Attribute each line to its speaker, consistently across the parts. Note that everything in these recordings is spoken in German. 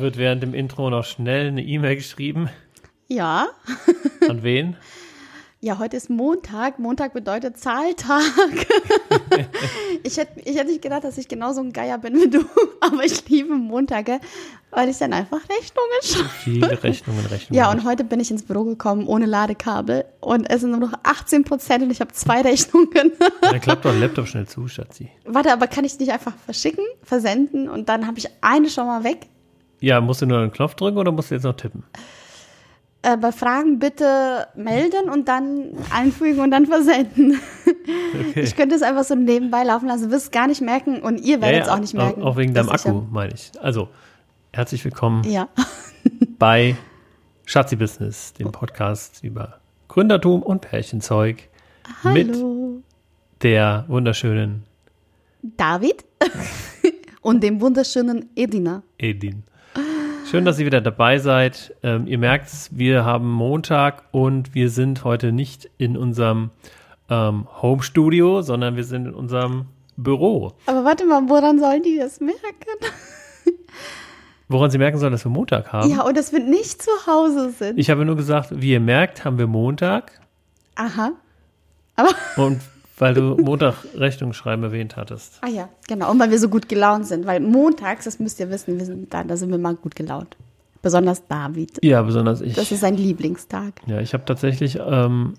Speaker 1: Wird während dem Intro noch schnell eine E-Mail geschrieben.
Speaker 2: Ja.
Speaker 1: An wen?
Speaker 2: Ja, heute ist Montag. Montag bedeutet Zahltag. ich, hätte, ich hätte nicht gedacht, dass ich genauso ein Geier bin wie du, aber ich liebe Montage, weil ich dann einfach Rechnungen schreibe.
Speaker 1: Viele Rechnungen, Rechnungen.
Speaker 2: Ja, und heute bin ich ins Büro gekommen ohne Ladekabel und es sind nur noch 18 Prozent und ich habe zwei Rechnungen.
Speaker 1: Dann klappt doch ein Laptop schnell zu, Schatzi.
Speaker 2: Warte, aber kann ich nicht einfach verschicken, versenden und dann habe ich eine schon mal weg?
Speaker 1: Ja, musst du nur einen Knopf drücken oder musst du jetzt noch tippen?
Speaker 2: Äh, bei Fragen bitte melden und dann einfügen und dann versenden. Okay. Ich könnte es einfach so nebenbei laufen lassen, wirst es gar nicht merken und ihr werdet es ja, ja, auch nicht merken.
Speaker 1: Auch wegen deinem Akku, meine ich. Also, herzlich willkommen
Speaker 2: ja.
Speaker 1: bei Schatzi Business, dem Podcast über Gründertum und Pärchenzeug
Speaker 2: Hallo.
Speaker 1: mit der wunderschönen
Speaker 2: David und dem wunderschönen Edina.
Speaker 1: Edin. Schön, dass ihr wieder dabei seid. Ähm, ihr merkt, wir haben Montag und wir sind heute nicht in unserem ähm, Home-Studio, sondern wir sind in unserem Büro.
Speaker 2: Aber warte mal, woran sollen die das merken?
Speaker 1: Woran sie merken sollen, dass wir Montag haben?
Speaker 2: Ja, und dass wir nicht zu Hause sind.
Speaker 1: Ich habe nur gesagt, wie ihr merkt, haben wir Montag.
Speaker 2: Aha.
Speaker 1: Aber und weil du Montag Rechnung schreiben erwähnt hattest.
Speaker 2: Ah ja, genau. Und weil wir so gut gelaunt sind. Weil montags, das müsst ihr wissen, wir sind da, da sind wir mal gut gelaunt. Besonders David.
Speaker 1: Ja, besonders ich.
Speaker 2: Das ist sein Lieblingstag.
Speaker 1: Ja, ich habe tatsächlich. Ähm,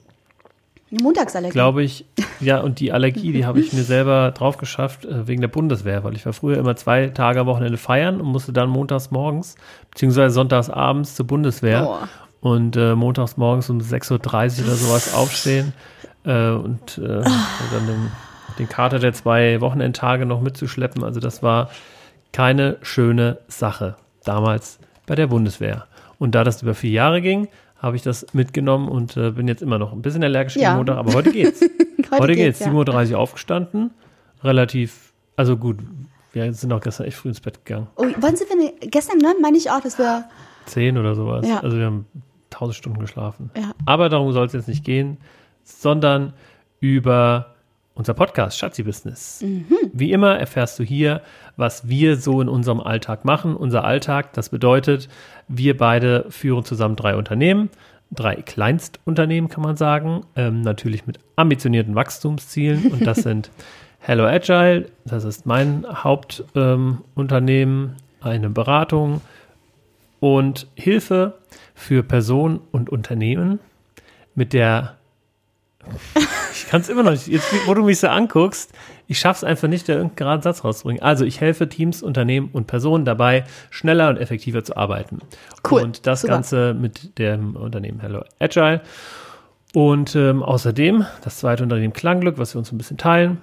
Speaker 2: Eine Montagsallergie.
Speaker 1: Glaube ich. Ja, und die Allergie, die habe ich mir selber drauf geschafft äh, wegen der Bundeswehr, weil ich war früher immer zwei Tage am Wochenende feiern und musste dann montags morgens, beziehungsweise sonntags abends zur Bundeswehr. Oh. Und äh, montags morgens um 6.30 Uhr oder sowas aufstehen äh, und äh, dann den, den Kater der zwei Wochenendtage noch mitzuschleppen. Also das war keine schöne Sache damals bei der Bundeswehr. Und da das über vier Jahre ging, habe ich das mitgenommen und äh, bin jetzt immer noch ein bisschen allergisch ja. gegen Montag, aber heute geht's. heute, heute geht's. geht's. 7.30 Uhr aufgestanden, relativ, also gut, wir sind auch gestern echt früh ins Bett gegangen.
Speaker 2: Oh, wann sind wir denn? Gestern, ne? Meine ich auch, dass wir.
Speaker 1: Zehn oder sowas. Ja. Also wir haben tausend Stunden geschlafen.
Speaker 2: Ja.
Speaker 1: Aber darum soll es jetzt nicht gehen sondern über unser Podcast Schatzi Business. Mhm. Wie immer erfährst du hier, was wir so in unserem Alltag machen. Unser Alltag, das bedeutet, wir beide führen zusammen drei Unternehmen, drei Kleinstunternehmen kann man sagen, ähm, natürlich mit ambitionierten Wachstumszielen und das sind Hello Agile, das ist mein Hauptunternehmen, ähm, eine Beratung und Hilfe für Personen und Unternehmen mit der ich kann es immer noch nicht. Jetzt, wo du mich so anguckst, ich schaffe es einfach nicht, da irgendeinen geraden Satz rauszubringen. Also ich helfe Teams, Unternehmen und Personen dabei, schneller und effektiver zu arbeiten.
Speaker 2: Cool.
Speaker 1: Und das Super. Ganze mit dem Unternehmen Hello Agile. Und ähm, außerdem das zweite Unternehmen Klangglück, was wir uns ein bisschen teilen.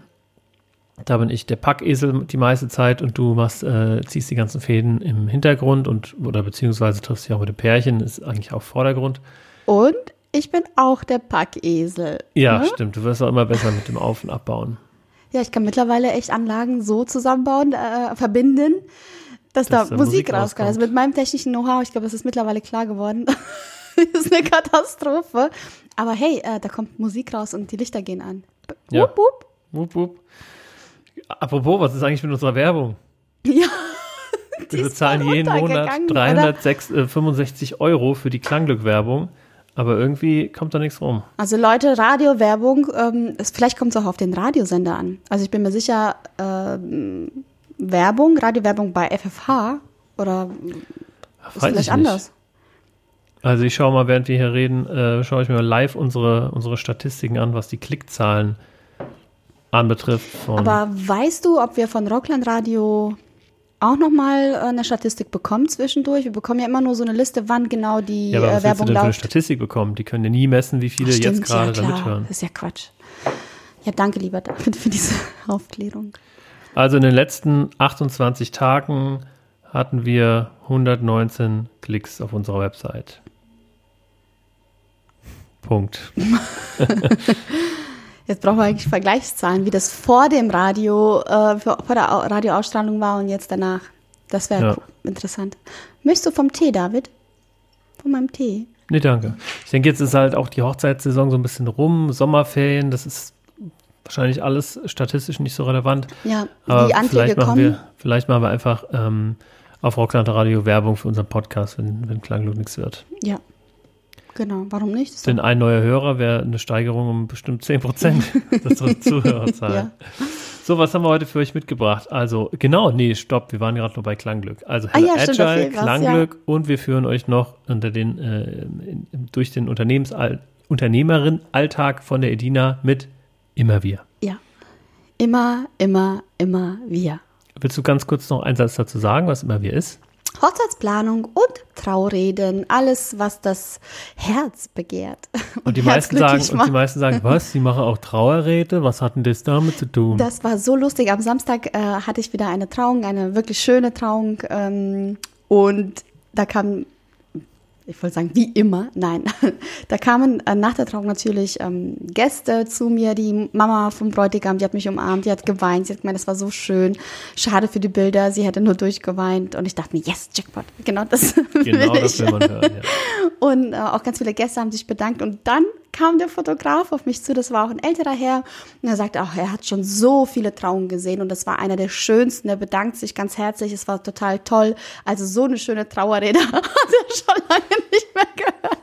Speaker 1: Da bin ich der Packesel die meiste Zeit und du machst, äh, ziehst die ganzen Fäden im Hintergrund und oder beziehungsweise triffst dich auch mit dem Pärchen, ist eigentlich auch Vordergrund.
Speaker 2: Und ich bin auch der Packesel.
Speaker 1: Ja, ne? stimmt. Du wirst auch immer besser mit dem Auf- und Abbauen.
Speaker 2: Ja, ich kann mittlerweile echt Anlagen so zusammenbauen, äh, verbinden, dass, dass da Musik, Musik rauskommt. Also mit meinem technischen Know-how, ich glaube, das ist mittlerweile klar geworden. das ist eine Katastrophe. Aber hey, äh, da kommt Musik raus und die Lichter gehen an.
Speaker 1: Ja. Wupp, wupp. Wupp, wupp. Apropos, was ist eigentlich mit unserer Werbung?
Speaker 2: Ja.
Speaker 1: Wir bezahlen jeden Monat 365 äh, Euro für die Klangglück-Werbung. Aber irgendwie kommt da nichts rum.
Speaker 2: Also Leute, Radiowerbung, ähm, vielleicht kommt es auch auf den Radiosender an. Also ich bin mir sicher, ähm, Werbung, Radiowerbung bei FFH oder
Speaker 1: Ach, ist vielleicht anders. Also ich schaue mal, während wir hier reden, äh, schaue ich mir live unsere, unsere Statistiken an, was die Klickzahlen anbetrifft.
Speaker 2: Aber weißt du, ob wir von Rockland Radio auch nochmal äh, eine Statistik bekommen zwischendurch. Wir bekommen ja immer nur so eine Liste, wann genau die
Speaker 1: ja, aber was
Speaker 2: äh, Werbung
Speaker 1: du denn. Für eine Statistik bekommen? Die können ja nie messen, wie viele Ach, stimmt, jetzt gerade ja, da mithören.
Speaker 2: Das ist ja Quatsch. Ja, danke lieber David für diese Aufklärung.
Speaker 1: Also in den letzten 28 Tagen hatten wir 119 Klicks auf unserer Website. Punkt.
Speaker 2: Jetzt brauchen wir eigentlich Vergleichszahlen, wie das vor dem Radio, äh, vor der Radioausstrahlung war und jetzt danach. Das wäre ja. interessant. Möchtest du vom Tee, David? Von meinem Tee?
Speaker 1: Nee, danke. Ich denke, jetzt ist halt auch die Hochzeitssaison so ein bisschen rum, Sommerferien, das ist wahrscheinlich alles statistisch nicht so relevant.
Speaker 2: Ja, Aber die Anträge
Speaker 1: vielleicht
Speaker 2: kommen.
Speaker 1: Wir, vielleicht machen wir einfach ähm, auf Rockland Radio Werbung für unseren Podcast, wenn, wenn Klanglut nichts wird.
Speaker 2: Ja. Genau, warum nicht?
Speaker 1: Denn ein neuer Hörer wäre eine Steigerung um bestimmt 10 Prozent der Zuhörerzahl. ja. So, was haben wir heute für euch mitgebracht? Also, genau, nee, stopp, wir waren gerade noch bei Klangglück. Also, Hello ah, ja, Agile, stimmt, Klangglück ja. und wir führen euch noch unter den, äh, durch den Unternehmensall Unternehmerin-Alltag von der Edina mit Immer wir.
Speaker 2: Ja, immer, immer, immer wir.
Speaker 1: Willst du ganz kurz noch einen Satz dazu sagen, was Immer wir ist?
Speaker 2: Hochzeitsplanung und Traureden, alles, was das Herz begehrt.
Speaker 1: Und, und die, meisten sagen, und die meisten sagen, was, sie machen auch Trauerrede? Was hat denn das damit zu tun?
Speaker 2: Das war so lustig. Am Samstag äh, hatte ich wieder eine Trauung, eine wirklich schöne Trauung. Ähm, und da kam ich wollte sagen, wie immer, nein. Da kamen äh, nach der Trauung natürlich ähm, Gäste zu mir, die Mama vom Bräutigam, die hat mich umarmt, die hat geweint, sie hat gemeint, das war so schön, schade für die Bilder, sie hätte nur durchgeweint. Und ich dachte mir, yes, Jackpot, genau das genau will das will man hören, ja. Und äh, auch ganz viele Gäste haben sich bedankt. Und dann kam der Fotograf auf mich zu, das war auch ein älterer Herr, und er sagte auch, er hat schon so viele Trauungen gesehen. Und das war einer der schönsten, er bedankt sich ganz herzlich, es war total toll, also so eine schöne Trauerrede hat er schon lange nicht mehr gehört.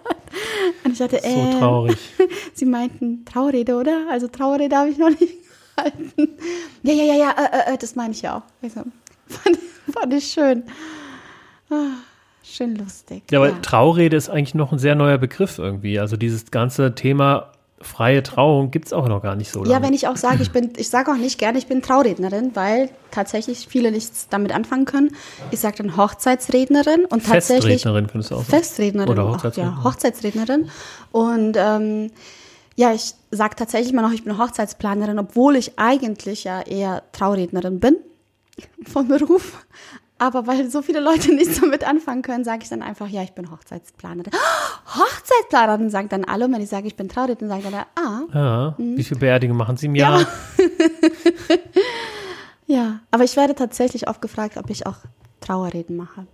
Speaker 2: Und ich dachte, so äh, traurig. Sie meinten Trauerrede, oder? Also Trauerrede habe ich noch nicht gehalten. Ja, ja, ja, ja, äh, äh, äh das meine ich ja auch. Also, fand, fand ich schön. Ah. Schön lustig.
Speaker 1: Ja, aber ja. Traurede ist eigentlich noch ein sehr neuer Begriff irgendwie. Also dieses ganze Thema freie Trauung gibt es auch noch gar nicht so lange.
Speaker 2: Ja, wenn ich auch sage, ich bin, ich sage auch nicht gerne, ich bin Traurednerin, weil tatsächlich viele nichts damit anfangen können. Ich sage dann Hochzeitsrednerin und tatsächlich.
Speaker 1: Festrednerin findest du auch.
Speaker 2: Festrednerin.
Speaker 1: Oder Hochzeitsrednerin.
Speaker 2: Auch, ja, Hochzeitsrednerin. Und ähm, ja, ich sage tatsächlich immer noch, ich bin Hochzeitsplanerin, obwohl ich eigentlich ja eher Traurednerin bin von Beruf. Aber weil so viele Leute nichts damit anfangen können, sage ich dann einfach, ja, ich bin Hochzeitsplanerin. Hochzeitsplanerin sagen dann alle. Und wenn ich sage, ich bin Traurednerin, sagen dann, ah.
Speaker 1: Ja, mh. wie viele Beerdigungen machen Sie im Jahr?
Speaker 2: Ja. ja, aber ich werde tatsächlich oft gefragt, ob ich auch Trauerreden mache.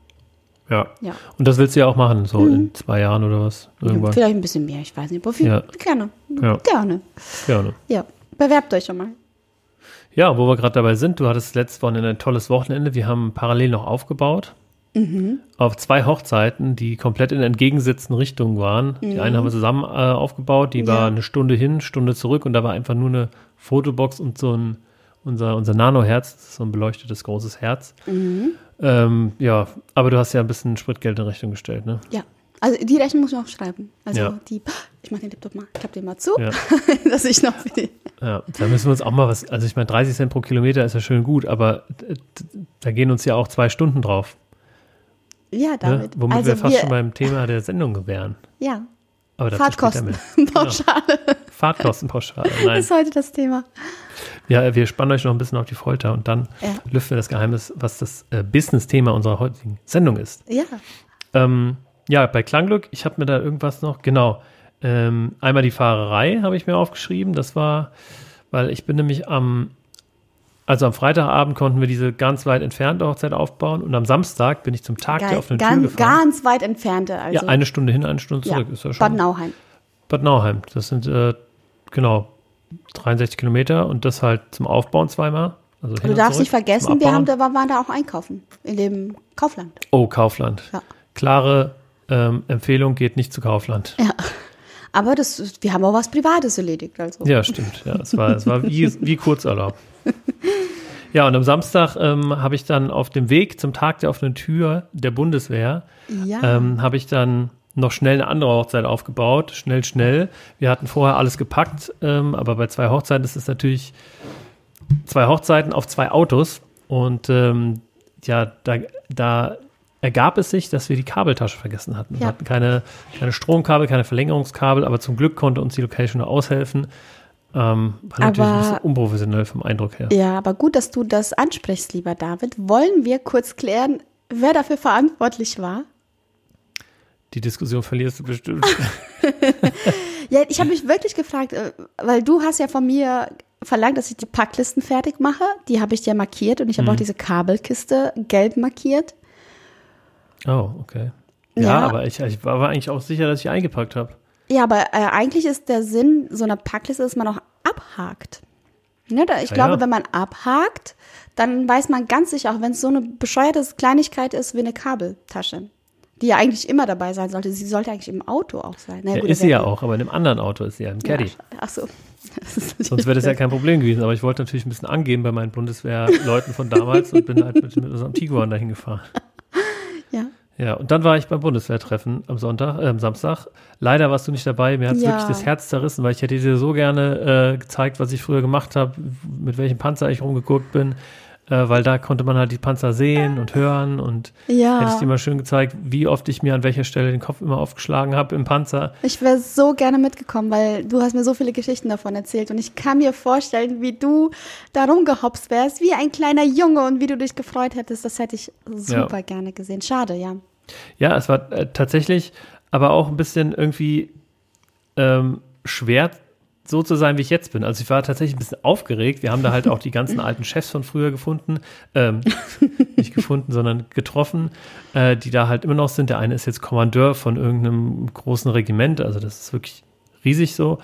Speaker 1: Ja. ja. Und das willst du ja auch machen, so mhm. in zwei Jahren oder was?
Speaker 2: Irgendwann. Vielleicht ein bisschen mehr, ich weiß nicht. Aber viel, ja. Gerne. Ja. Gerne.
Speaker 1: Gerne.
Speaker 2: Ja. Bewerbt euch schon mal.
Speaker 1: Ja, wo wir gerade dabei sind, du hattest letztes Wochenende ein tolles Wochenende. Wir haben parallel noch aufgebaut. Mhm. Auf zwei Hochzeiten, die komplett in entgegengesetzten Richtungen waren. Mhm. Die eine haben wir zusammen äh, aufgebaut, die ja. war eine Stunde hin, Stunde zurück und da war einfach nur eine Fotobox und so ein, unser, unser Nano-Herz, so ein beleuchtetes großes Herz. Mhm. Ähm, ja, aber du hast ja ein bisschen Spritgeld in Rechnung gestellt, ne?
Speaker 2: Ja. Also die Rechnung muss ich noch schreiben. Also ja. die, ich mache den Laptop mal, ich klappe den mal zu, ja. dass ich noch für die.
Speaker 1: Ja, da müssen wir uns auch mal was, also ich meine, 30 Cent pro Kilometer ist ja schön gut, aber da gehen uns ja auch zwei Stunden drauf.
Speaker 2: Ja, damit.
Speaker 1: Ne? Womit also wir fast wir, schon beim Thema der Sendung wären.
Speaker 2: Ja.
Speaker 1: Aber
Speaker 2: Fahrtkostenpauschale. Genau.
Speaker 1: Fahrtkostenpauschale, nein.
Speaker 2: Das ist heute das Thema.
Speaker 1: Ja, wir spannen euch noch ein bisschen auf die Folter und dann ja. lüften wir das Geheimnis, was das äh, Business-Thema unserer heutigen Sendung ist.
Speaker 2: Ja.
Speaker 1: Ähm, ja, bei Klangglück, ich habe mir da irgendwas noch, genau. Ähm, einmal die Fahrerei habe ich mir aufgeschrieben. Das war, weil ich bin nämlich am, also am Freitagabend konnten wir diese ganz weit entfernte Hochzeit aufbauen und am Samstag bin ich zum Tag Geil, der offenen
Speaker 2: ganz,
Speaker 1: Tür gefahren.
Speaker 2: Ganz weit entfernte, also.
Speaker 1: Ja, eine Stunde hin, eine Stunde zurück.
Speaker 2: Ja, ist ja schon. Bad Nauheim.
Speaker 1: Bad Nauheim. Das sind, äh, genau, 63 Kilometer und das halt zum Aufbauen zweimal. Also
Speaker 2: du darfst nicht vergessen, wir haben, da, waren da auch einkaufen. In dem Kaufland.
Speaker 1: Oh, Kaufland. Ja. Klare ähm, Empfehlung, geht nicht zu Kaufland.
Speaker 2: Ja. Aber das, wir haben auch was Privates erledigt. Also.
Speaker 1: Ja, stimmt. Ja, es war, es war wie, wie Kurzurlaub. Ja, und am Samstag ähm, habe ich dann auf dem Weg zum Tag der offenen Tür der Bundeswehr, ja. ähm, habe ich dann noch schnell eine andere Hochzeit aufgebaut. Schnell, schnell. Wir hatten vorher alles gepackt, ähm, aber bei zwei Hochzeiten ist es natürlich zwei Hochzeiten auf zwei Autos. Und ähm, ja, da, da ergab es sich, dass wir die Kabeltasche vergessen hatten. Wir hatten keine, keine Stromkabel, keine Verlängerungskabel, aber zum Glück konnte uns die Location aushelfen. Ähm, war aber, natürlich ein bisschen unprofessionell vom Eindruck her.
Speaker 2: Ja, aber gut, dass du das ansprichst, lieber David. Wollen wir kurz klären, wer dafür verantwortlich war?
Speaker 1: Die Diskussion verlierst du bestimmt.
Speaker 2: ja, ich habe mich wirklich gefragt, äh, weil du hast ja von mir verlangt, dass ich die Packlisten fertig mache. Die habe ich dir markiert und ich habe mhm. auch diese Kabelkiste gelb markiert.
Speaker 1: Oh, okay. Ja, ja, aber ich, ich war eigentlich auch sicher, dass ich eingepackt habe.
Speaker 2: Ja, aber äh, eigentlich ist der Sinn so einer Packliste, dass man auch abhakt. Ja, da, ich
Speaker 1: Ja,
Speaker 2: glaube,
Speaker 1: ja.
Speaker 2: wenn man abhakt, dann weiß man ganz sicher, auch wenn es so eine bescheuerte Kleinigkeit ist wie eine Kabeltasche, die ja eigentlich immer dabei sein sollte. Sie sollte eigentlich im Auto auch sein. Na
Speaker 1: Ja,
Speaker 2: gut,
Speaker 1: ist sie ja auch, aber in einem anderen Auto ist sie ja im Caddy.
Speaker 2: Ach so.
Speaker 1: Sonst wäre das ja kein Problem gewesen. Aber ich wollte natürlich ein bisschen angeben bei meinen Bundeswehrleuten von damals und bin halt mit, mit unserem Tiguan dahin gefahren.
Speaker 2: Ja.
Speaker 1: Ja, und dann war ich beim Bundeswehrtreffen am Sonntag, äh, am Samstag. Leider warst du nicht dabei. Mir hat es
Speaker 2: Ja.
Speaker 1: wirklich das Herz zerrissen, weil ich hätte dir so gerne äh, gezeigt, was ich früher gemacht habe, mit welchem Panzer ich rumgeguckt bin. Äh, weil da konnte man halt die Panzer sehen und hören und
Speaker 2: Ja.
Speaker 1: hätte ich dir mal schön gezeigt, wie oft ich mir an welcher Stelle den Kopf immer aufgeschlagen habe im Panzer.
Speaker 2: Ich wäre so gerne mitgekommen, weil du hast mir so viele Geschichten davon erzählt und ich kann mir vorstellen, wie du da rumgehopst wärst, wie ein kleiner Junge und wie du dich gefreut hättest. Das hätte ich super gerne gesehen. Schade, ja.
Speaker 1: Ja, es war äh, tatsächlich aber auch ein bisschen irgendwie ähm, schwer so zu sein, wie ich jetzt bin. Also ich war tatsächlich ein bisschen aufgeregt. Wir haben da halt auch die ganzen alten Chefs von früher gefunden. Ähm, nicht gefunden, sondern getroffen, äh, die da halt immer noch sind. Der eine ist jetzt Kommandeur von irgendeinem großen Regiment. Also das ist wirklich riesig so.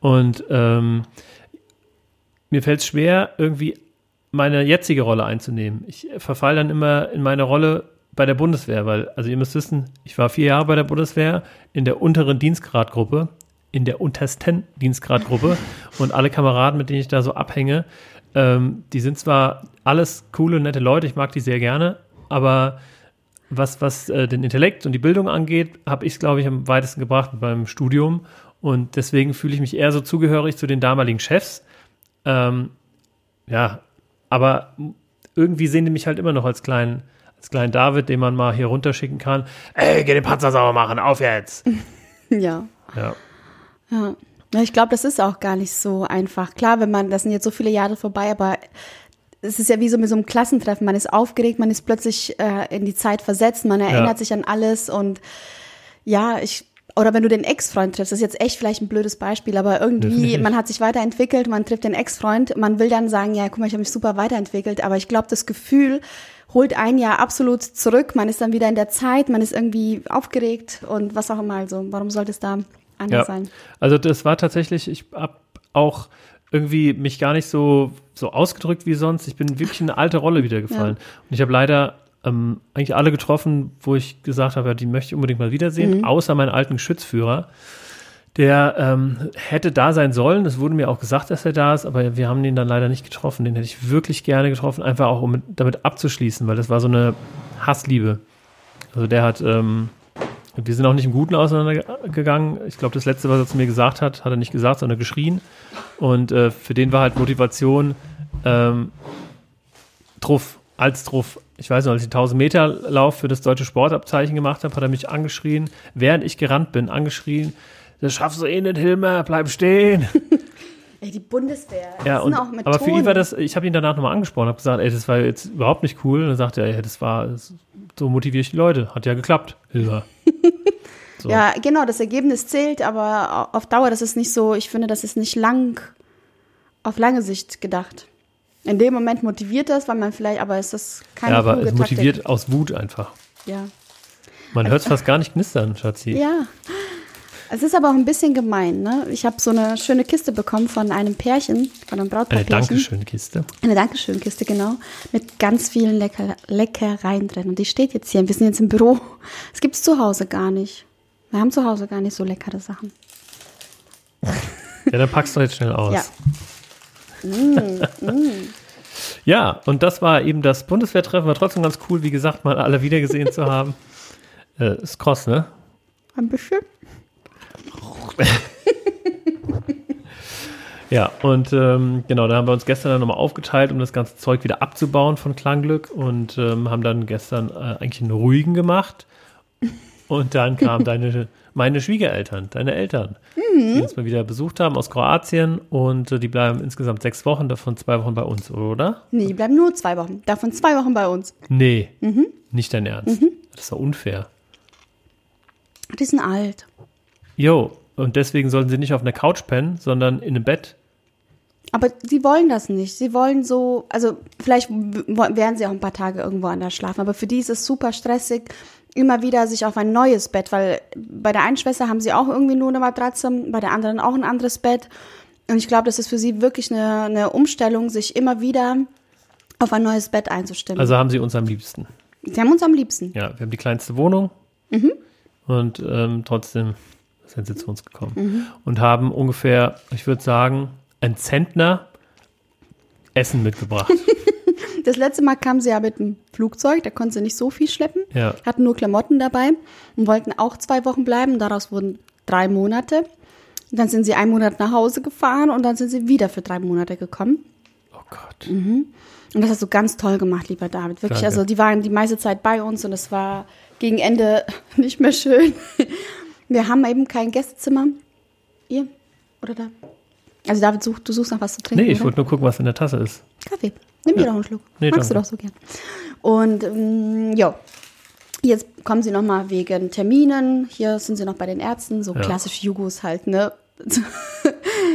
Speaker 1: Und ähm, mir fällt es schwer, irgendwie meine jetzige Rolle einzunehmen. Ich verfall dann immer in meine Rolle bei der Bundeswehr, weil, also ihr müsst wissen, ich war vier Jahre bei der Bundeswehr in der unteren Dienstgradgruppe, in der untersten Dienstgradgruppe und alle Kameraden, mit denen ich da so abhänge, ähm, die sind zwar alles coole, nette Leute, ich mag die sehr gerne, aber was, was äh, den Intellekt und die Bildung angeht, habe ich es, glaube ich, am weitesten gebracht beim Studium und deswegen fühle ich mich eher so zugehörig zu den damaligen Chefs. Ähm, ja, aber irgendwie sehen die mich halt immer noch als kleinen, als kleinen David, den man mal hier runterschicken kann. Ey, geh den Panzer sauber machen, auf jetzt.
Speaker 2: Ja.
Speaker 1: Ja,
Speaker 2: Ja. Ich glaube, das ist auch gar nicht so einfach. Klar, wenn man, das sind jetzt so viele Jahre vorbei, aber es ist ja wie so mit so einem Klassentreffen. Man ist aufgeregt, man ist plötzlich äh, in die Zeit versetzt, man erinnert
Speaker 1: Ja.
Speaker 2: sich an alles und ja, ich, oder wenn du den Ex-Freund triffst, das ist jetzt echt vielleicht ein blödes Beispiel, aber irgendwie, man hat sich weiterentwickelt, man trifft den Ex-Freund, man will dann sagen, ja, guck mal, ich habe mich super weiterentwickelt, aber ich glaube, das Gefühl holt ein Jahr absolut zurück, man ist dann wieder in der Zeit, man ist irgendwie aufgeregt und was auch immer, also warum sollte es da anders
Speaker 1: ja.
Speaker 2: sein?
Speaker 1: Also das war tatsächlich, ich habe auch irgendwie mich gar nicht so, so ausgedrückt wie sonst. Ich bin wirklich in eine alte Rolle wieder gefallen. Und ich habe leider ähm, eigentlich alle getroffen, wo ich gesagt habe, ja, die möchte ich unbedingt mal wiedersehen, außer meinen alten Geschützführer. Der ähm, hätte da sein sollen. Es wurde mir auch gesagt, dass er da ist, aber wir haben ihn dann leider nicht getroffen. Den hätte ich wirklich gerne getroffen, einfach auch um mit, damit abzuschließen, weil das war so eine Hassliebe. Also der hat, ähm, wir sind auch nicht im Guten auseinandergegangen. Ich glaube, das Letzte, was er zu mir gesagt hat, hat er nicht gesagt, sondern geschrien. Und äh, für den war halt Motivation ähm, Truff, als Truff. Ich weiß noch, als ich den 1000 Meter Lauf für das deutsche Sportabzeichen gemacht habe, hat er mich angeschrien, während ich gerannt bin, angeschrien, das schaffst du eh nicht, Hilmer, bleib stehen.
Speaker 2: Ey, die Bundeswehr.
Speaker 1: Ja,
Speaker 2: das
Speaker 1: und,
Speaker 2: sind auch Methoden.
Speaker 1: aber für ihn war das, ich habe ihn danach nochmal angesprochen, habe gesagt, ey, das war jetzt überhaupt nicht cool. Und dann sagte er, ey, das war, das, so motiviere ich die Leute. Hat ja geklappt, Hilmer. So.
Speaker 2: Ja, genau, das Ergebnis zählt, aber auf Dauer, das ist nicht so, ich finde, das ist nicht lang, auf lange Sicht gedacht. In dem Moment motiviert das, weil man vielleicht, aber es ist keine
Speaker 1: Ja, aber es motiviert
Speaker 2: Taktik.
Speaker 1: aus Wut einfach.
Speaker 2: Ja.
Speaker 1: Man hört es fast gar nicht knistern, Schatzi.
Speaker 2: ja. Es ist aber auch ein bisschen gemein, ne? Ich habe so eine schöne Kiste bekommen von einem Pärchen, von einem
Speaker 1: Eine
Speaker 2: Brautpaarpärchen.
Speaker 1: Dankeschön-Kiste.
Speaker 2: Eine Dankeschön-Kiste, genau. Mit ganz vielen Lecker Leckereien drin. Und die steht jetzt hier. Wir sind jetzt im Büro. Es gibt's zu Hause gar nicht. Wir haben zu Hause gar nicht so leckere Sachen.
Speaker 1: Ja, dann packst du jetzt schnell aus.
Speaker 2: Ja.
Speaker 1: Ja, und das war eben das Bundeswehrtreffen. War trotzdem ganz cool, wie gesagt, mal alle wiedergesehen zu haben. Äh, ist kross, ne?
Speaker 2: Ein bisschen.
Speaker 1: Ja, und ähm, genau, da haben wir uns gestern dann nochmal aufgeteilt, um das ganze Zeug wieder abzubauen von Klangglück und ähm, haben dann gestern äh, eigentlich einen ruhigen gemacht. Und dann kamen deine, meine Schwiegereltern, deine Eltern, die uns mal wieder besucht haben aus Kroatien und äh, die bleiben insgesamt sechs Wochen, davon zwei Wochen bei uns, oder?
Speaker 2: Nee, die bleiben nur zwei Wochen. Davon zwei Wochen bei uns.
Speaker 1: Nee, nicht dein Ernst. Das ist doch unfair.
Speaker 2: Die sind alt.
Speaker 1: Jo, und deswegen sollten sie nicht auf einer Couch pennen, sondern in einem Bett.
Speaker 2: Aber sie wollen das nicht. Sie wollen so, also vielleicht werden sie auch ein paar Tage irgendwo anders schlafen, aber für die ist es super stressig, immer wieder sich auf ein neues Bett, weil bei der einen Schwester haben sie auch irgendwie nur eine Matratze, bei der anderen auch ein anderes Bett. Und ich glaube, das ist für sie wirklich eine, eine Umstellung, sich immer wieder auf ein neues Bett einzustimmen.
Speaker 1: Also haben sie uns am liebsten.
Speaker 2: Sie haben uns am liebsten.
Speaker 1: Ja, wir haben die kleinste Wohnung mhm. und ähm, trotzdem sind sie zu uns gekommen mhm. und haben ungefähr, ich würde sagen, ein Zentner Essen mitgebracht.
Speaker 2: das letzte Mal kam sie ja mit dem Flugzeug, da konnte sie nicht so viel schleppen,
Speaker 1: ja.
Speaker 2: hatten nur Klamotten dabei und wollten auch zwei Wochen bleiben. Daraus wurden drei Monate. Und dann sind sie einen Monat nach Hause gefahren und dann sind sie wieder für drei Monate gekommen.
Speaker 1: Oh Gott.
Speaker 2: Mhm. Und das hast du ganz toll gemacht, lieber David. Wirklich, Danke. also die waren die meiste Zeit bei uns und es war gegen Ende nicht mehr schön. Wir haben eben kein Gästezimmer. Ihr? Oder da? Also David sucht, du suchst nach was zu trinken.
Speaker 1: Nee, ich wollte nur gucken, was in der Tasse ist.
Speaker 2: Kaffee. Nimm dir doch einen Schluck. Nee, Magst danke. du doch so gern. Und ähm, ja, jetzt kommen sie nochmal wegen Terminen. Hier sind sie noch bei den Ärzten, so ja. klassisch Jugos halt, ne?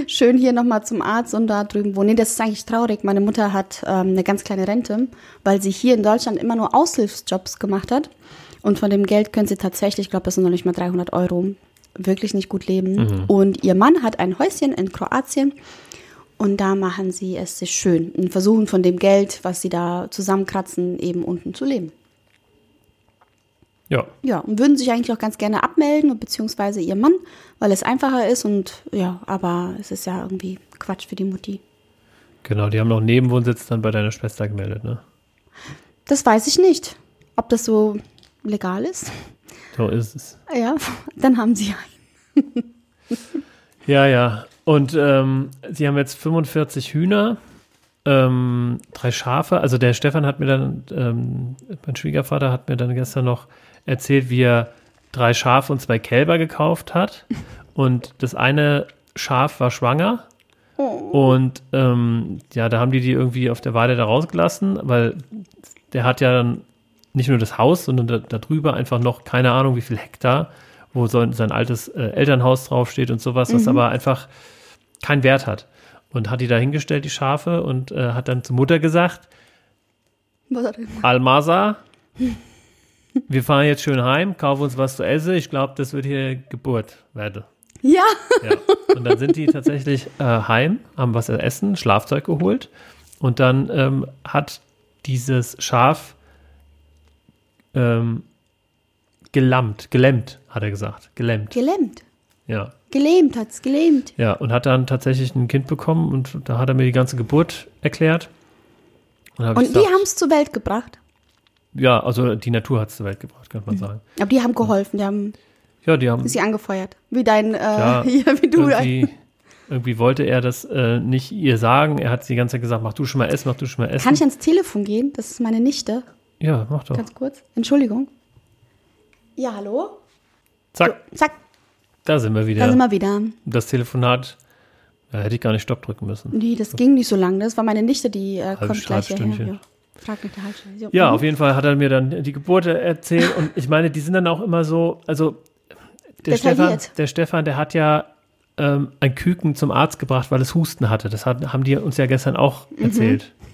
Speaker 2: schön hier nochmal zum Arzt und da drüben wohnen. Nee, das ist eigentlich traurig. Meine Mutter hat ähm, eine ganz kleine Rente, weil sie hier in Deutschland immer nur Aushilfsjobs gemacht hat. Und von dem Geld können sie tatsächlich, ich glaube, das sind noch nicht mal 300 Euro, wirklich nicht gut leben. Mhm. Und ihr Mann hat ein Häuschen in Kroatien und da machen sie es sich schön und versuchen von dem Geld, was sie da zusammenkratzen, eben unten zu leben.
Speaker 1: Ja.
Speaker 2: Ja, und würden sich eigentlich auch ganz gerne abmelden, beziehungsweise ihr Mann, weil es einfacher ist und ja, aber es ist ja irgendwie Quatsch für die Mutti.
Speaker 1: Genau, die haben noch Nebenwohnsitz dann bei deiner Schwester gemeldet, ne?
Speaker 2: Das weiß ich nicht, ob das so legal ist.
Speaker 1: So ist es.
Speaker 2: Ja, dann haben sie einen.
Speaker 1: ja, ja. Und ähm, sie haben jetzt 45 Hühner, ähm, drei Schafe. Also der Stefan hat mir dann, ähm, mein Schwiegervater hat mir dann gestern noch erzählt, wie er drei Schafe und zwei Kälber gekauft hat. Und das eine Schaf war schwanger. Oh. Und ähm, ja, da haben die die irgendwie auf der Weide da rausgelassen, weil der hat ja dann nicht nur das Haus, sondern da, darüber einfach noch keine Ahnung, wie viel Hektar, wo so sein altes äh, Elternhaus draufsteht und sowas, was mhm. aber einfach keinen Wert hat. Und hat die da hingestellt, die Schafe, und äh, hat dann zur Mutter gesagt, Almasa, wir fahren jetzt schön heim, kaufen uns was zu essen. Ich glaube, das wird hier Geburt werden.
Speaker 2: Ja. ja.
Speaker 1: Und dann sind die tatsächlich äh, heim, haben was zu essen, Schlafzeug geholt. Und dann ähm, hat dieses Schaf ähm, gelammt, gelähmt, hat er gesagt. Gelähmt.
Speaker 2: Gelähmt.
Speaker 1: Ja.
Speaker 2: Gelähmt hat es, gelähmt.
Speaker 1: Ja, und hat dann tatsächlich ein Kind bekommen und da hat er mir die ganze Geburt erklärt.
Speaker 2: Und, und die haben es zur Welt gebracht?
Speaker 1: Ja, also die Natur hat es zur Welt gebracht, könnte man mhm. sagen.
Speaker 2: Aber die haben geholfen, die haben,
Speaker 1: ja, die haben
Speaker 2: sie angefeuert. Wie dein, äh, ja,
Speaker 1: wie du. Irgendwie, irgendwie wollte er das äh, nicht ihr sagen. Er hat die ganze Zeit gesagt, mach du schon mal essen, mach du schon mal essen.
Speaker 2: Kann ich ans Telefon gehen? Das ist meine Nichte.
Speaker 1: Ja, mach doch.
Speaker 2: Ganz kurz. Entschuldigung. Ja, hallo?
Speaker 1: Zack.
Speaker 2: So, zack.
Speaker 1: Da sind wir wieder.
Speaker 2: Da sind wir wieder.
Speaker 1: Das Telefonat, da hätte ich gar nicht Stopp drücken müssen.
Speaker 2: Nee, das ging nicht so lange. Das war meine Nichte, die äh, kommt gleich hierher. Ja.
Speaker 1: Frag der so. Ja, mhm. auf jeden Fall hat er mir dann die Geburt erzählt und ich meine, die sind dann auch immer so, also der Stefan, der Stefan, der hat ja ähm, ein Küken zum Arzt gebracht, weil es Husten hatte. Das hat, haben die uns ja gestern auch mhm. erzählt. Mhm.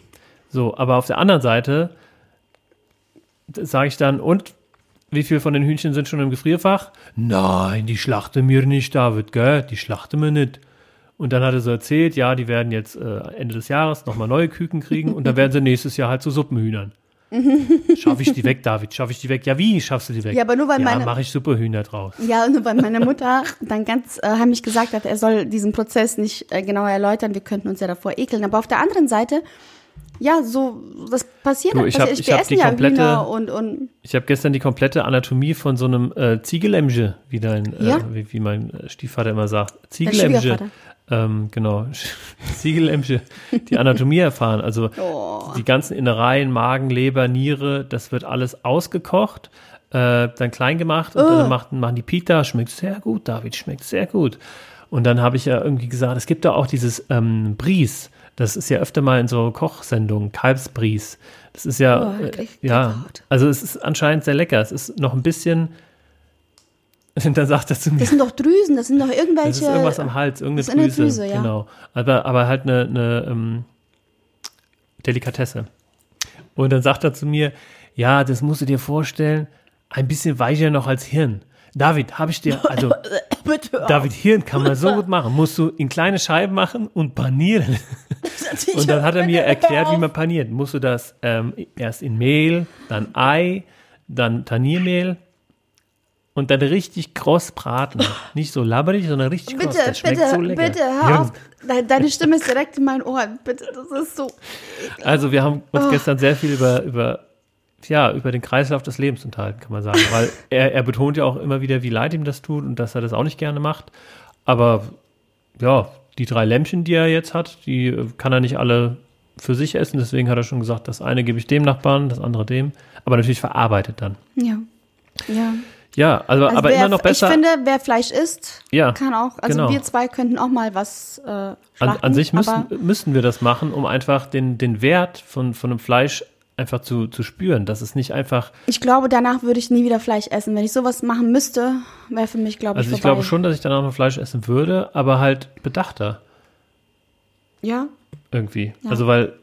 Speaker 1: So, aber auf der anderen Seite sage ich dann, und wie viel von den Hühnchen sind schon im Gefrierfach? Nein, die schlachten mir nicht, David, gell? Die schlachten mir nicht. Und dann hat er so erzählt, ja, die werden jetzt äh, Ende des Jahres nochmal neue Küken kriegen und dann werden sie nächstes Jahr halt zu Suppenhühnern. Schaffe ich die weg, David? Schaffe ich die weg? Ja, wie schaffst du die weg?
Speaker 2: Ja, aber nur weil
Speaker 1: ja,
Speaker 2: meine.
Speaker 1: mache ich Suppenhühner draus.
Speaker 2: Ja, nur weil meine Mutter dann ganz äh, heimlich gesagt hat, er soll diesen Prozess nicht äh, genauer erläutern. Wir könnten uns ja davor ekeln. Aber auf der anderen Seite ja, so, das passiert.
Speaker 1: Du, ich habe ich hab die ja komplette, und, und ich habe gestern die komplette Anatomie von so einem äh, Ziegelemsche, wie dein, äh, ja? äh, wie, wie, mein Stiefvater immer sagt. Ziegelemsche. Ähm, genau, Ziegelemsche, die Anatomie erfahren. Also oh. die ganzen Innereien, Magen, Leber, Niere, das wird alles ausgekocht, äh, dann klein gemacht und oh. dann machen, machen die Pita, schmeckt sehr gut, David, schmeckt sehr gut. Und dann habe ich ja irgendwie gesagt, es gibt da auch dieses ähm, Bries. Das ist ja öfter mal in so Kochsendungen, Kalbsbries. Das ist ja, oh, äh, ja, also es ist anscheinend sehr lecker. Es ist noch ein bisschen, dann sagt er zu mir.
Speaker 2: Das sind doch Drüsen, das sind doch irgendwelche.
Speaker 1: Das ist irgendwas am Hals, irgendeine Drüse. Eine Drüse ja. Genau. Aber, aber halt eine, eine ähm, Delikatesse. Und dann sagt er zu mir, ja, das musst du dir vorstellen, ein bisschen weicher noch als Hirn. David, habe ich dir, also David, Hirn kann man so gut machen. Musst du in kleine Scheiben machen und panieren. und dann hat er mir erklärt, wie man paniert. Musst du das ähm, erst in Mehl, dann Ei, dann Taniermehl und dann richtig kross braten. Nicht so labberig, sondern richtig
Speaker 2: bitte,
Speaker 1: kross. Das schmeckt
Speaker 2: bitte,
Speaker 1: so lecker.
Speaker 2: bitte, hör auf. Deine- Deine Stimme ist direkt in meinen Ohren. Bitte, das ist so.
Speaker 1: Also wir haben
Speaker 2: Oh.
Speaker 1: uns gestern sehr viel über, über, ja, über den Kreislauf des Lebens unterhalten, kann man sagen. Weil er, er betont ja auch immer wieder, wie leid ihm das tut und dass er das auch nicht gerne macht. Aber ja, die drei Lämpchen, die er jetzt hat, die äh, kann er nicht alle für sich essen. Deswegen hat er schon gesagt, das eine gebe ich dem Nachbarn, das andere dem. Aber natürlich verarbeitet dann.
Speaker 2: Ja. Ja.
Speaker 1: Ja, also,
Speaker 2: Also
Speaker 1: aber
Speaker 2: wer,
Speaker 1: immer noch besser.
Speaker 2: Ich finde, wer Fleisch isst,
Speaker 1: Ja,
Speaker 2: kann auch. Also
Speaker 1: genau.
Speaker 2: wir zwei könnten auch mal was äh,
Speaker 1: An,
Speaker 2: schlachten,
Speaker 1: an sich müssen,
Speaker 2: aber
Speaker 1: müssten wir das machen, um einfach den, den Wert von, von einem Fleisch einfach zu, zu spüren. Dass es nicht einfach,
Speaker 2: ich glaube, danach würde ich nie wieder Fleisch essen. Wenn ich sowas machen müsste, wäre für mich, glaube ich,
Speaker 1: also ich
Speaker 2: vorbei.
Speaker 1: glaube schon, dass ich danach noch Fleisch essen würde, aber halt bedachter
Speaker 2: Ja,
Speaker 1: irgendwie.
Speaker 2: Ja.
Speaker 1: Also weil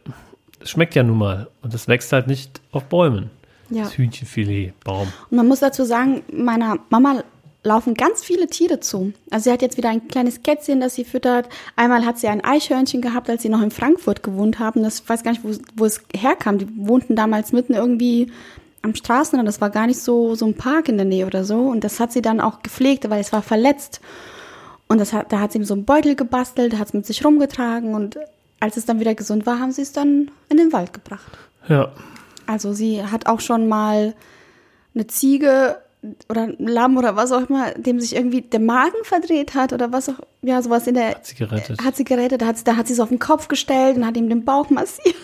Speaker 1: es schmeckt ja nun mal und es wächst halt nicht auf Bäumen.
Speaker 2: ja.
Speaker 1: Das Hühnchenfilet, Baum.
Speaker 2: Und man muss dazu sagen, meiner Mama laufen ganz viele Tiere zu. Also sie hat jetzt wieder ein kleines Kätzchen, das sie füttert. Einmal hat sie ein Eichhörnchen gehabt, als sie noch in Frankfurt gewohnt haben. Das weiß gar nicht, wo, wo es herkam. Die wohnten damals mitten irgendwie am Straßenrand. Das war gar nicht so so ein Park in der Nähe oder so. Und das hat sie dann auch gepflegt, weil es war verletzt. Und das hat, da hat sie ihm so einen Beutel gebastelt, hat es mit sich rumgetragen und als es dann wieder gesund war, haben sie es dann in den Wald gebracht.
Speaker 1: Ja,
Speaker 2: Also sie hat auch schon mal eine Ziege oder ein Lamm oder was auch immer, dem sich irgendwie der Magen verdreht hat oder was auch, ja, sowas in der,
Speaker 1: hat sie gerettet.
Speaker 2: hat sie gerettet, da hat, sie- da hat sie es auf den Kopf gestellt und hat ihm den Bauch massiert.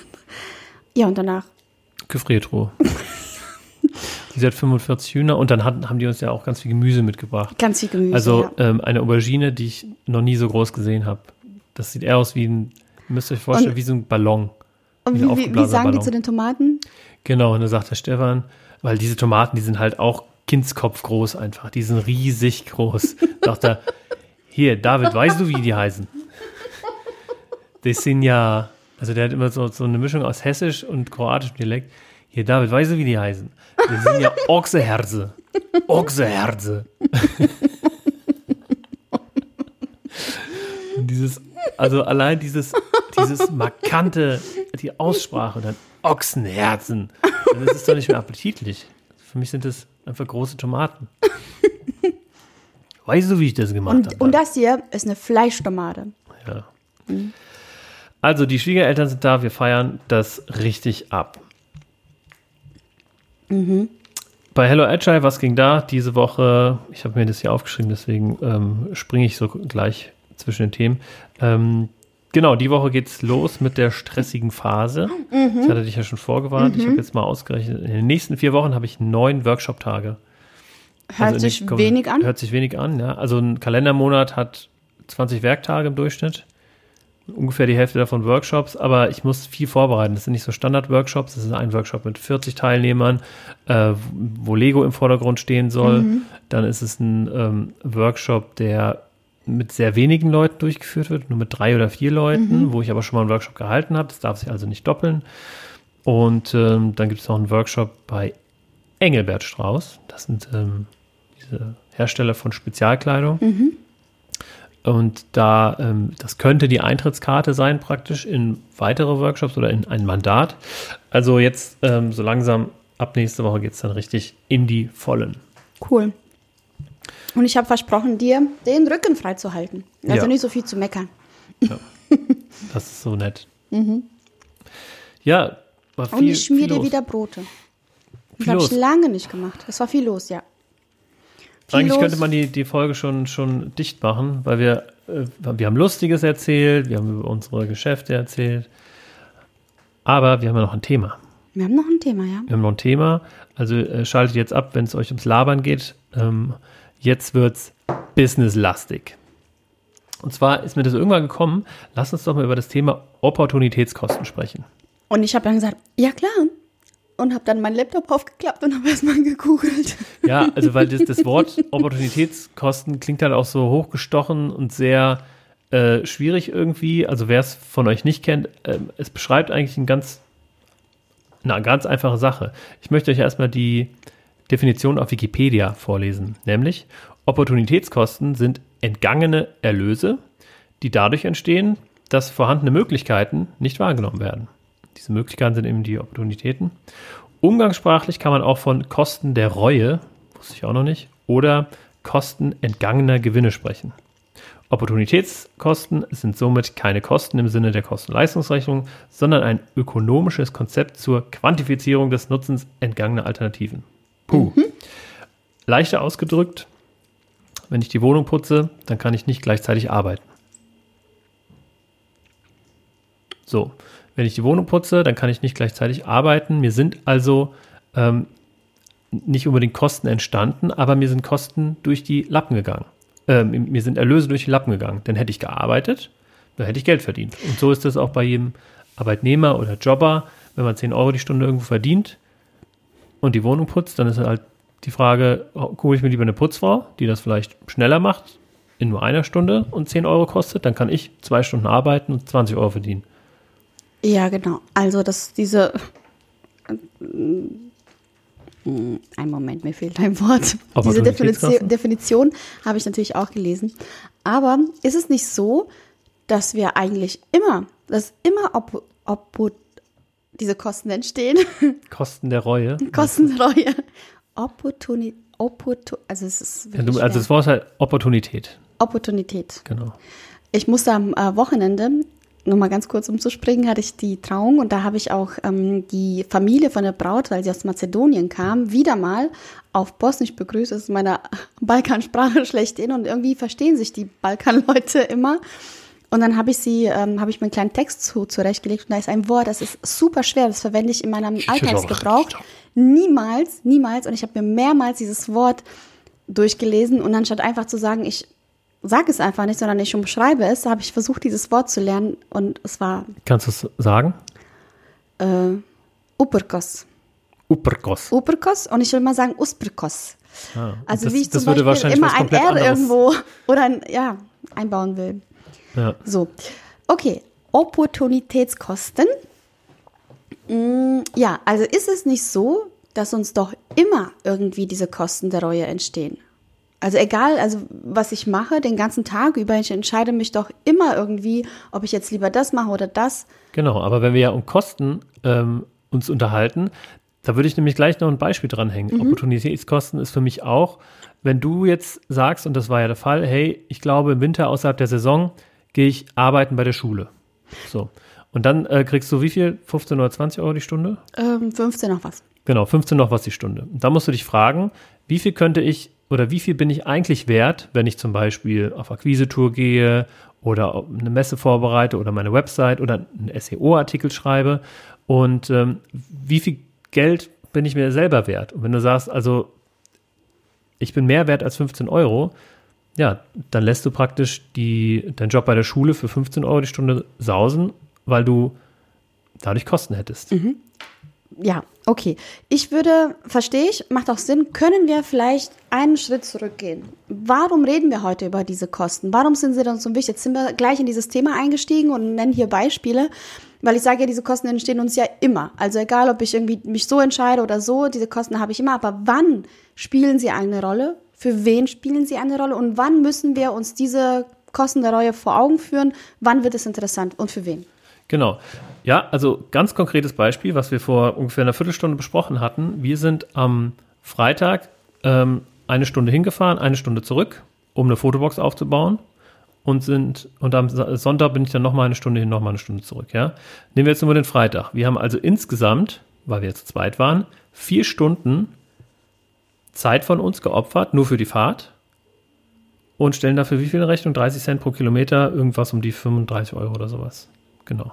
Speaker 2: Ja, und danach.
Speaker 1: Gefriertruhe. sie hat 45 Hühner und dann hat, haben die uns ja auch ganz viel Gemüse mitgebracht.
Speaker 2: Ganz viel Gemüse.
Speaker 1: Also
Speaker 2: ja.
Speaker 1: ähm, eine Aubergine, die ich noch nie so groß gesehen habe. Das sieht eher aus wie ein, ihr müsst euch vorstellen,
Speaker 2: Und-
Speaker 1: wie so ein Ballon.
Speaker 2: Und
Speaker 1: wie
Speaker 2: wie, wie, sagen die
Speaker 1: Ballon.
Speaker 2: zu den Tomaten?
Speaker 1: Genau, und dann sagt der Stefan, weil diese Tomaten, die sind halt auch Kindskopf groß einfach. Die sind riesig groß. sagt er, hier, David, weißt du, wie die heißen? Das sind ja, also der hat immer so, so eine Mischung aus hessisch und kroatischem Dialekt. Hier, David, weißt du, wie die heißen? Das sind ja Ochseherze. Ochseherze. Und dieses, also allein dieses, dieses markante, die Aussprache und dann Ochsenherzen. Das ist doch nicht mehr appetitlich. Für mich sind das einfach große Tomaten. Weißt du, wie ich das gemacht habe?
Speaker 2: Und, das hier ist eine Fleischtomate.
Speaker 1: Ja. Also, die Schwiegereltern sind da, wir feiern das richtig ab. Bei Hello Agile, was ging da diese Woche? Ich habe mir das hier aufgeschrieben, deswegen ähm, springe ich so gleich zwischen den Themen. Ähm, genau, die Woche geht's los mit der stressigen Phase. Ich hatte dich ja schon vorgewarnt. Ich habe jetzt mal ausgerechnet, in den nächsten vier Wochen habe ich neun Workshop-Tage.
Speaker 2: Hört
Speaker 1: Also
Speaker 2: sich
Speaker 1: komm,
Speaker 2: wenig an.
Speaker 1: Hört sich wenig an, ja. Also ein Kalendermonat hat 20 Werktage im Durchschnitt. Ungefähr die Hälfte davon Workshops, aber ich muss viel vorbereiten. Das sind nicht so Standard-Workshops. Das ist ein Workshop mit 40 Teilnehmern, äh, wo Lego im Vordergrund stehen soll.
Speaker 2: Mhm.
Speaker 1: Dann ist es ein ähm, Workshop, der mit sehr wenigen Leuten durchgeführt wird, nur mit drei oder vier Leuten,
Speaker 2: Mhm.
Speaker 1: wo ich aber schon mal einen Workshop gehalten habe. Das darf sich also nicht doppeln. Und ähm, dann gibt es noch einen Workshop bei Engelbert Strauß. Das sind ähm, diese Hersteller von Spezialkleidung. Und da, ähm, das könnte die Eintrittskarte sein, praktisch in weitere Workshops oder in ein Mandat. Also jetzt ähm, so langsam ab nächste Woche geht es dann richtig in die Vollen.
Speaker 2: Cool. Und ich habe versprochen, dir den Rücken frei zu halten. Also
Speaker 1: Ja.
Speaker 2: nicht so viel zu meckern.
Speaker 1: Das ist so nett. Ja, war viel,
Speaker 2: Und ich schmier dir
Speaker 1: los.
Speaker 2: wieder Brote. Das habe ich lange nicht gemacht. Es war viel los, ja. Viel
Speaker 1: Eigentlich
Speaker 2: los.
Speaker 1: könnte man die, die Folge schon, schon dicht machen, weil wir, äh, wir haben Lustiges erzählt, wir haben über unsere Geschäfte erzählt. Aber wir haben ja noch ein Thema.
Speaker 2: Wir haben noch ein Thema, ja.
Speaker 1: Wir haben noch ein Thema. Also äh, schaltet jetzt ab, wenn es euch ums Labern geht. Ähm, jetzt wird's businesslastig. Und zwar ist mir das irgendwann gekommen, lass uns doch mal über das Thema Opportunitätskosten sprechen.
Speaker 2: Und ich habe dann gesagt, ja klar. Und habe dann meinen Laptop aufgeklappt und habe erstmal gegoogelt.
Speaker 1: Ja, also weil das, das Wort Opportunitätskosten klingt halt auch so hochgestochen und sehr äh, schwierig irgendwie. Also wer es von euch nicht kennt, ähm, es beschreibt eigentlich ein ganz, eine ganz einfache Sache. Ich möchte euch erstmal die, Definition auf Wikipedia vorlesen, nämlich Opportunitätskosten sind entgangene Erlöse, die dadurch entstehen, dass vorhandene Möglichkeiten nicht wahrgenommen werden. Diese Möglichkeiten sind eben die Opportunitäten. Umgangssprachlich kann man auch von Kosten der Reue, wusste ich auch noch nicht, oder Kosten entgangener Gewinne sprechen. Opportunitätskosten sind somit keine Kosten im Sinne der Kosten-Leistungsrechnung, sondern ein ökonomisches Konzept zur Quantifizierung des Nutzens entgangener Alternativen. Puh. Mhm. Leichter ausgedrückt, wenn ich die Wohnung putze, dann kann ich nicht gleichzeitig arbeiten. So, wenn ich die Wohnung putze, dann kann ich nicht gleichzeitig arbeiten. Mir sind also ähm, nicht unbedingt Kosten entstanden, aber mir sind Kosten durch die Lappen gegangen. Äh, mir sind Erlöse durch die Lappen gegangen. Dann hätte ich gearbeitet, dann hätte ich Geld verdient. Und so ist das auch bei jedem Arbeitnehmer oder Jobber. Wenn man 10 Euro die Stunde irgendwo verdient und die Wohnung putzt, dann ist halt die Frage, hole ich mir lieber eine Putzfrau, die das vielleicht schneller macht, in nur einer Stunde und 10 Euro kostet, dann kann ich zwei Stunden arbeiten und 20 Euro verdienen.
Speaker 2: Ja, genau. Also, dass diese. Ein Moment, mir fehlt ein Wort. Diese Definition, Definition habe ich natürlich auch gelesen. Aber ist es nicht so, dass wir eigentlich immer, dass immer ob, ob diese Kosten entstehen?
Speaker 1: Kosten der Reue.
Speaker 2: Kosten der Reue. Opportunität. Opportun also es ist
Speaker 1: ja, du, also das Wort ist halt Opportunität.
Speaker 2: Opportunität.
Speaker 1: Genau.
Speaker 2: Ich musste am äh, Wochenende nur mal ganz kurz umzuspringen, hatte ich die Trauung und da habe ich auch ähm, die Familie von der Braut, weil sie aus Mazedonien kam, wieder mal auf Bosnisch begrüßt. Das ist meine Balkansprache schlechthin und irgendwie verstehen sich die Balkanleute immer. Und dann habe ich sie, ähm, habe ich mir einen kleinen Text zu, zurechtgelegt und da ist ein Wort, das ist super schwer, das verwende ich in meinem Alltagsgebrauch. Niemals, niemals. Und ich habe mir mehrmals dieses Wort durchgelesen und anstatt einfach zu sagen, ich sage es einfach nicht, sondern ich umschreibe es, habe ich versucht, dieses Wort zu lernen und es war.
Speaker 1: Kannst du es sagen?
Speaker 2: Äh, Uperkos.
Speaker 1: Uperkos.
Speaker 2: Uperkos und ich will mal sagen Usperkos. Ah,
Speaker 1: also das, wie ich zum Beispiel
Speaker 2: immer ein R anderes. irgendwo oder ein, ja, einbauen will.
Speaker 1: Ja.
Speaker 2: So, okay, Opportunitätskosten. Mm, ja, also ist es nicht so, dass uns doch immer irgendwie diese Kosten der Reue entstehen. Also egal, also was ich mache, den ganzen Tag über, ich entscheide mich doch immer irgendwie, ob ich jetzt lieber das mache oder das.
Speaker 1: Genau, aber wenn wir ja um Kosten ähm, uns unterhalten, da würde ich nämlich gleich noch ein Beispiel dranhängen. Mhm. Opportunitätskosten ist für mich auch, wenn du jetzt sagst, und das war ja der Fall, hey, ich glaube im Winter außerhalb der Saison gehe ich arbeiten bei der Schule. So. Und dann äh, kriegst du wie viel? 15 oder 20 Euro die Stunde?
Speaker 2: Ähm, 15 noch was.
Speaker 1: Genau, 15 noch was die Stunde. Da musst du dich fragen, wie viel könnte ich oder wie viel bin ich eigentlich wert, wenn ich zum Beispiel auf Akquise-Tour gehe oder eine Messe vorbereite oder meine Website oder einen SEO-Artikel schreibe und ähm, wie viel Geld bin ich mir selber wert? Und wenn du sagst, also ich bin mehr wert als 15 Euro, ja, dann lässt du praktisch die, deinen Job bei der Schule für 15 Euro die Stunde sausen, weil du dadurch Kosten hättest.
Speaker 2: Mhm ja, okay. Ich würde, verstehe ich, macht auch Sinn, können wir vielleicht einen Schritt zurückgehen? Warum reden wir heute über diese Kosten? Warum sind sie dann so wichtig? Jetzt sind wir gleich in dieses Thema eingestiegen und nennen hier Beispiele, weil ich sage ja, diese Kosten entstehen uns ja immer. Also egal, ob ich irgendwie mich so entscheide oder so, diese Kosten habe ich immer. Aber wann spielen sie eine Rolle? Für wen spielen sie eine Rolle? Und wann müssen wir uns diese Kosten der Reue vor Augen führen? Wann wird es interessant und für wen?
Speaker 1: Genau. Ja, also ganz konkretes Beispiel, was wir vor ungefähr einer Viertelstunde besprochen hatten. Wir sind am Freitag ähm, eine Stunde hingefahren, eine Stunde zurück, um eine Fotobox aufzubauen. Und sind, und am Sonntag bin ich dann nochmal eine Stunde hin, nochmal eine Stunde zurück, ja. Nehmen wir jetzt nur den Freitag. Wir haben also insgesamt, weil wir jetzt zu zweit waren, vier Stunden Zeit von uns geopfert, nur für die Fahrt. Und stellen dafür wie viel Rechnung? 30 Cent pro Kilometer, irgendwas um die 35 Euro oder sowas. Genau.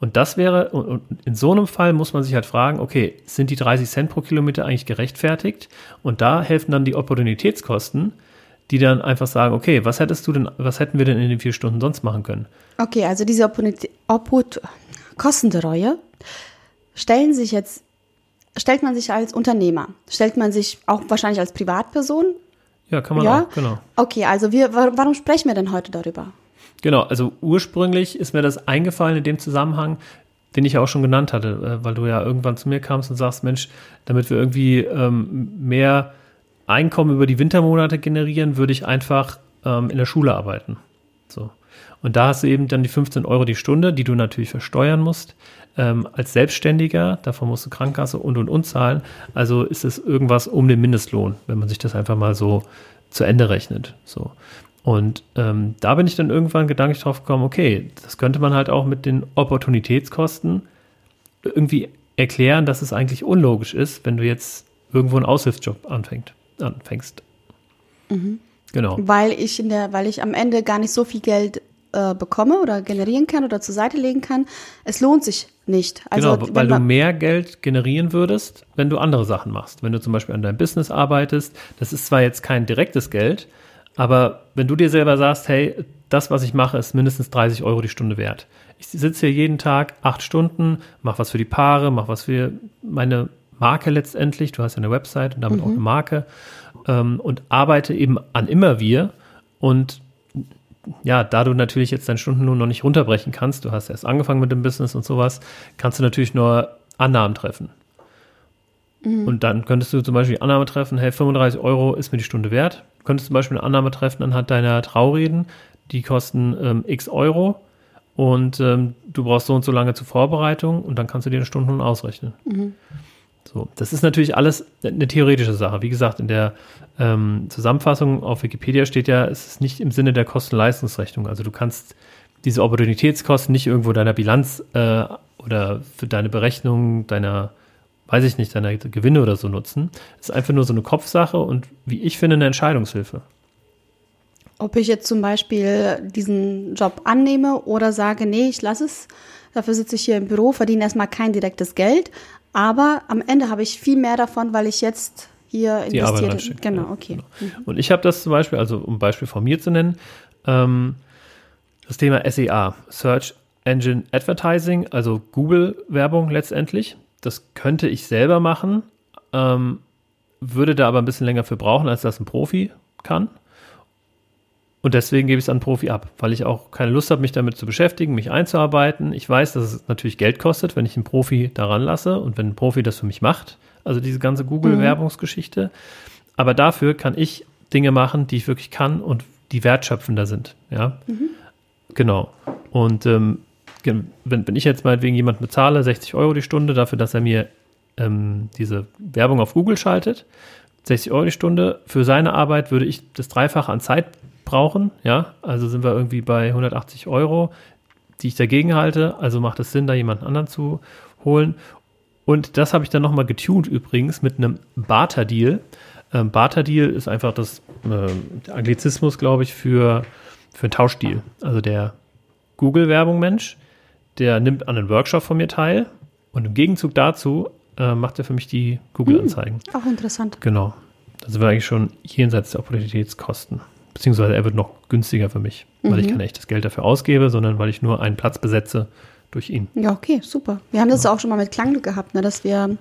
Speaker 1: Und das wäre, und in so einem Fall muss man sich halt fragen, okay, sind die 30 Cent pro Kilometer eigentlich gerechtfertigt? Und da helfen dann die Opportunitätskosten, die dann einfach sagen, okay, was hättest du denn, was hätten wir denn in den vier Stunden sonst machen können?
Speaker 2: Okay, also diese Opportunität, Kostenreue stellen sich jetzt, stellt man sich als Unternehmer, stellt man sich auch wahrscheinlich als Privatperson?
Speaker 1: Ja, kann man ja? auch, genau.
Speaker 2: Okay, also wir, warum sprechen wir denn heute darüber?
Speaker 1: Genau, also ursprünglich ist mir das eingefallen in dem Zusammenhang. den ich ja auch schon genannt hatte, äh, weil du ja irgendwann zu mir kamst und sagst, Mensch, damit wir irgendwie ähm, mehr Einkommen über die Wintermonate generieren, würde ich einfach ähm, in der Schule arbeiten. So. Und da hast du eben dann die 15 Euro die Stunde, die du natürlich versteuern musst. Ähm, als Selbstständiger, davon musst du Krankenkasse und und und zahlen. Also ist es irgendwas um den Mindestlohn, wenn man sich das einfach mal so zu Ende rechnet. So. Und ähm, da bin ich dann irgendwann gedanklich drauf gekommen, okay, das könnte man halt auch mit den Opportunitätskosten irgendwie erklären, dass es eigentlich unlogisch ist, wenn du jetzt irgendwo einen Aushilfsjob anfängt, anfängst.
Speaker 2: Mhm. Genau. Weil ich in der, weil ich am Ende gar nicht so viel Geld äh, bekomme oder generieren kann oder zur Seite legen kann. Es lohnt sich nicht.
Speaker 1: Also, genau, weil du mehr Geld generieren würdest, wenn du andere Sachen machst. Wenn du zum Beispiel an deinem Business arbeitest, das ist zwar jetzt kein direktes Geld, aber wenn du dir selber sagst, hey, das, was ich mache, ist mindestens 30 Euro die Stunde wert. Ich sitze hier jeden Tag acht Stunden, mache was für die Paare, mache was für meine Marke letztendlich. Du hast ja eine Website und damit mhm. auch eine Marke ähm, und arbeite eben an immer wir. Und ja, da du natürlich jetzt deinen Stundenlohn noch nicht runterbrechen kannst, du hast erst angefangen mit dem Business und sowas, kannst du natürlich nur Annahmen treffen. Mhm. Und dann könntest du zum Beispiel die Annahme treffen, hey, 35 Euro ist mir die Stunde wert. Du könntest zum Beispiel eine Annahme treffen anhand deiner Traureden, die kosten ähm, x Euro und ähm, du brauchst so und so lange zur Vorbereitung und dann kannst du dir eine Stunde ausrechnen. Mhm. So, das ist natürlich alles eine theoretische Sache. Wie gesagt, in der ähm, Zusammenfassung auf Wikipedia steht ja, es ist nicht im Sinne der Kosten-Leistungsrechnung. Also du kannst diese Opportunitätskosten nicht irgendwo deiner Bilanz äh, oder für deine Berechnung deiner weiß ich nicht, deine Gewinne oder so nutzen. Es ist einfach nur so eine Kopfsache und wie ich finde, eine Entscheidungshilfe.
Speaker 2: Ob ich jetzt zum Beispiel diesen Job annehme oder sage, nee, ich lasse es, dafür sitze ich hier im Büro, verdiene erstmal kein direktes Geld, aber am Ende habe ich viel mehr davon, weil ich jetzt hier
Speaker 1: Die investiere. Genau, ja, okay. Genau. Und ich habe das zum Beispiel, also um ein Beispiel von mir zu nennen, ähm, das Thema SEA, Search Engine Advertising, also Google-Werbung letztendlich. Das könnte ich selber machen, ähm, würde da aber ein bisschen länger für brauchen, als das ein Profi kann. Und deswegen gebe ich es an Profi ab, weil ich auch keine Lust habe, mich damit zu beschäftigen, mich einzuarbeiten. Ich weiß, dass es natürlich Geld kostet, wenn ich einen Profi daran lasse und wenn ein Profi das für mich macht. Also diese ganze Google-Werbungsgeschichte. Mhm. Aber dafür kann ich Dinge machen, die ich wirklich kann und die wertschöpfender sind. Ja, mhm. genau. Und ähm, wenn, wenn ich jetzt meinetwegen jemand bezahle, 60 Euro die Stunde dafür, dass er mir ähm, diese Werbung auf Google schaltet, 60 Euro die Stunde, für seine Arbeit würde ich das Dreifache an Zeit brauchen, ja, also sind wir irgendwie bei 180 Euro, die ich dagegen halte, also macht es Sinn, da jemanden anderen zu holen. Und das habe ich dann nochmal getuned übrigens mit einem Barter-Deal. Ähm, Barter-Deal ist einfach das äh, Anglizismus, glaube ich, für, für einen Tauschdeal. Also der Google-Werbung-Mensch der nimmt an einem Workshop von mir teil und im Gegenzug dazu äh, macht er für mich die Google-Anzeigen.
Speaker 2: Hm, auch interessant.
Speaker 1: Genau. Da sind wir eigentlich schon jenseits der Opportunitätskosten. Beziehungsweise er wird noch günstiger für mich, mhm. weil ich mhm. kein echtes Geld dafür ausgebe, sondern weil ich nur einen Platz besetze durch ihn.
Speaker 2: Ja, okay, super. Wir haben das ja. auch schon mal mit Klangglück gehabt, ne, dass wir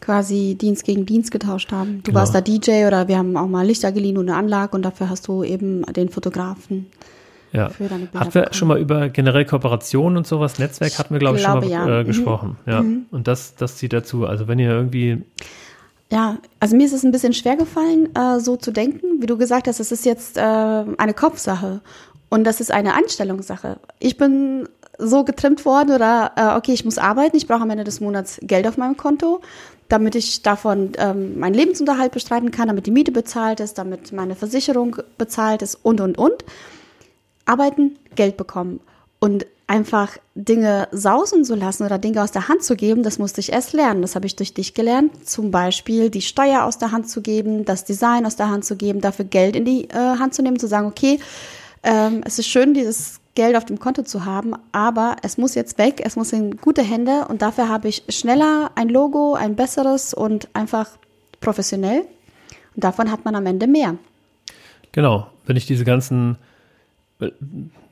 Speaker 2: quasi Dienst gegen Dienst getauscht haben. Du genau. warst da DJ oder wir haben auch mal Lichter geliehen und eine Anlage und dafür hast du eben den Fotografen
Speaker 1: ja. für deine Bilder. Hatten wir schon mal über generell Kooperationen und sowas, Netzwerk hatten wir, glaube ich, glaube, schon mal ja. äh, mhm. gesprochen. Mhm. Ja. Mhm. Und das, das zieht dazu. Also wenn ihr irgendwie.
Speaker 2: Ja, also mir ist es ein bisschen schwer gefallen, äh, so zu denken. Wie du gesagt hast, es ist jetzt äh, eine Kopfsache und das ist eine Einstellungssache. Ich bin so getrimmt worden oder äh, okay, ich muss arbeiten, ich brauche am Ende des Monats Geld auf meinem Konto, damit ich davon ähm, meinen Lebensunterhalt bestreiten kann, damit die Miete bezahlt ist, damit meine Versicherung bezahlt ist und und und arbeiten, Geld bekommen. Und einfach Dinge sausen zu lassen oder Dinge aus der Hand zu geben, das musste ich erst lernen. Das habe ich durch dich gelernt. Zum Beispiel die Steuer aus der Hand zu geben, das Design aus der Hand zu geben, dafür Geld in die äh, Hand zu nehmen, zu sagen, okay, ähm, es ist schön, dieses Geld auf dem Konto zu haben, aber es muss jetzt weg, es muss in gute Hände und dafür habe ich schneller ein Logo, ein besseres und einfach professionell. Und davon hat man am Ende mehr.
Speaker 1: Genau, wenn ich diese ganzen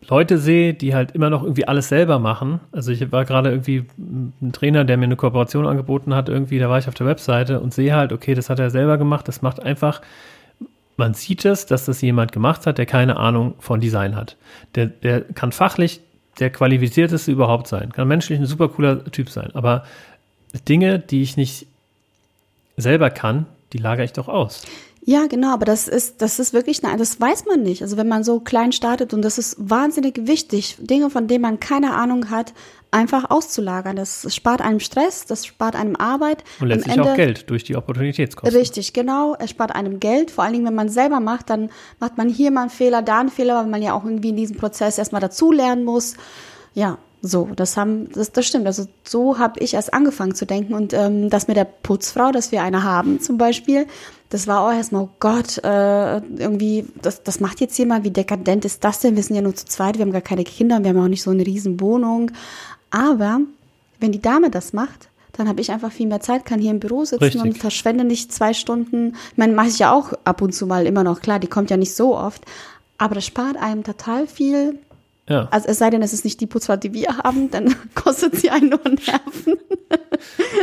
Speaker 1: Leute sehe, die halt immer noch irgendwie alles selber machen. Also ich war gerade irgendwie ein Trainer, der mir eine Kooperation angeboten hat, irgendwie, da war ich auf der Webseite und sehe halt, okay, das hat er selber gemacht, das macht einfach, man sieht es, dass das jemand gemacht hat, der keine Ahnung von Design hat. Der, der kann fachlich der qualifizierteste überhaupt sein, kann menschlich ein super cooler Typ sein, aber Dinge, die ich nicht selber kann, die lagere ich doch aus.
Speaker 2: Ja, genau, aber das ist, das ist wirklich, nein, das weiß man nicht. Also wenn man so klein startet und das ist wahnsinnig wichtig, Dinge, von denen man keine Ahnung hat, einfach auszulagern. Das spart einem Stress, das spart einem Arbeit.
Speaker 1: Und letztlich Ende, auch Geld durch die Opportunitätskosten.
Speaker 2: Richtig, genau. Es spart einem Geld. Vor allen Dingen, wenn man selber macht, dann macht man hier mal einen Fehler, da einen Fehler, weil man ja auch irgendwie in diesem Prozess erstmal dazulernen muss. Ja, so, das haben, das, das stimmt. Also so habe ich erst angefangen zu denken und ähm, das mit der Putzfrau, dass wir eine haben zum Beispiel, das war auch erstmal, oh Gott, äh, irgendwie, das, das macht jetzt jemand, wie dekadent ist das denn? Wir sind ja nur zu zweit, wir haben gar keine Kinder, wir haben auch nicht so eine riesen Wohnung. Aber wenn die Dame das macht, dann habe ich einfach viel mehr Zeit, kann hier im Büro sitzen Richtig. und verschwende nicht zwei Stunden. Ich meine, mache ich ja auch ab und zu mal immer noch, klar, die kommt ja nicht so oft. Aber das spart einem total viel ja. Also es sei denn, es ist nicht die Putzfrau, die wir haben, dann kostet sie einen nur Nerven.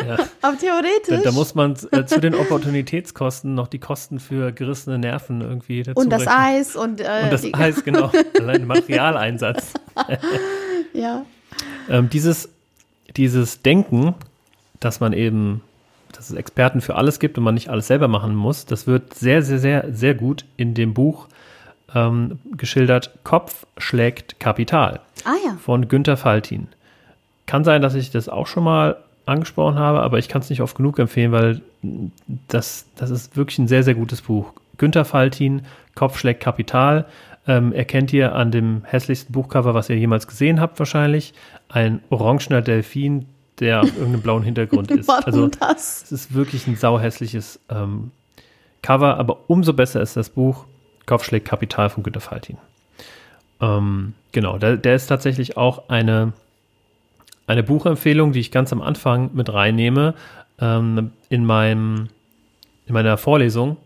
Speaker 2: Ja. Aber theoretisch.
Speaker 1: Da, da muss man äh, zu den Opportunitätskosten noch die Kosten für gerissene Nerven irgendwie dazu
Speaker 2: Und das rechnen. Eis und, äh,
Speaker 1: und das Eis, genau. Allein Materialeinsatz.
Speaker 2: ja.
Speaker 1: Ähm, dieses, dieses Denken, dass man eben, dass es Experten für alles gibt und man nicht alles selber machen muss, das wird sehr, sehr, sehr, sehr gut in dem Buch ähm, geschildert, Kopf schlägt Kapital
Speaker 2: ah, ja.
Speaker 1: von Günter Faltin. Kann sein, dass ich das auch schon mal angesprochen habe, aber ich kann es nicht oft genug empfehlen, weil das, das ist wirklich ein sehr, sehr gutes Buch. Günter Faltin, Kopf schlägt Kapital. Ähm, erkennt ihr an dem hässlichsten Buchcover, was ihr jemals gesehen habt, wahrscheinlich, ein orangener Delfin, der auf irgendeinem blauen Hintergrund ist.
Speaker 2: Warum also das?
Speaker 1: Es ist wirklich ein sauhässliches ähm, Cover, aber umso besser ist das Buch. Kopfschläg Kapital von Günter Faltin. Ähm, genau, der, der, ist tatsächlich auch eine, eine Buchempfehlung, die ich ganz am Anfang mit reinnehme ähm, in, meinem, in meiner Vorlesung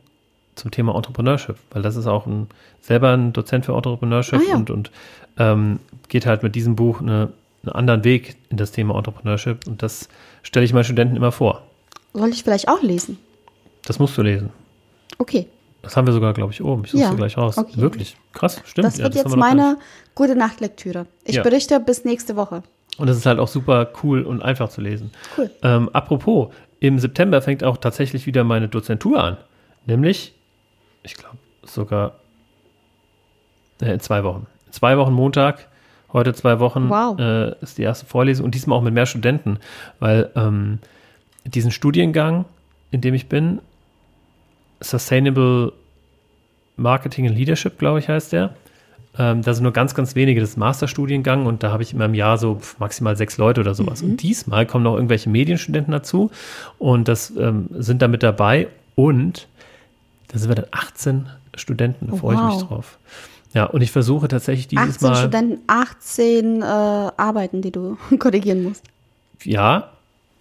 Speaker 1: zum Thema Entrepreneurship, weil das ist auch ein, selber ein Dozent für Entrepreneurship ah, ja. und, und ähm, geht halt mit diesem Buch eine, einen anderen Weg in das Thema Entrepreneurship und das stelle ich meinen Studenten immer vor.
Speaker 2: Soll ich vielleicht auch lesen?
Speaker 1: Das musst du lesen.
Speaker 2: Okay.
Speaker 1: Das haben wir sogar, glaube ich, oben. Ich suche ja. gleich raus. Okay. Wirklich. Krass, stimmt.
Speaker 2: Das wird ja, das jetzt meine gute Nachtlektüre. Ich ja. berichte bis nächste Woche.
Speaker 1: Und das ist halt auch super cool und einfach zu lesen.
Speaker 2: Cool.
Speaker 1: Ähm, apropos, im September fängt auch tatsächlich wieder meine Dozentur an. Nämlich, ich glaube, sogar äh, in zwei Wochen. In zwei Wochen Montag, heute zwei Wochen
Speaker 2: wow.
Speaker 1: äh, ist die erste Vorlesung und diesmal auch mit mehr Studenten, weil ähm, diesen Studiengang, in dem ich bin, Sustainable Marketing and Leadership, glaube ich, heißt der. Ähm, da sind nur ganz, ganz wenige, das ist Masterstudiengang und da habe ich immer im Jahr so maximal sechs Leute oder sowas. Mhm. Und diesmal kommen noch irgendwelche Medienstudenten dazu und das ähm, sind da mit dabei und da sind wir dann 18 Studenten, da oh, freue wow. ich mich drauf. Ja, und ich versuche tatsächlich dieses 18 Mal.
Speaker 2: 18 Studenten, 18 äh, Arbeiten, die du korrigieren musst.
Speaker 1: Ja,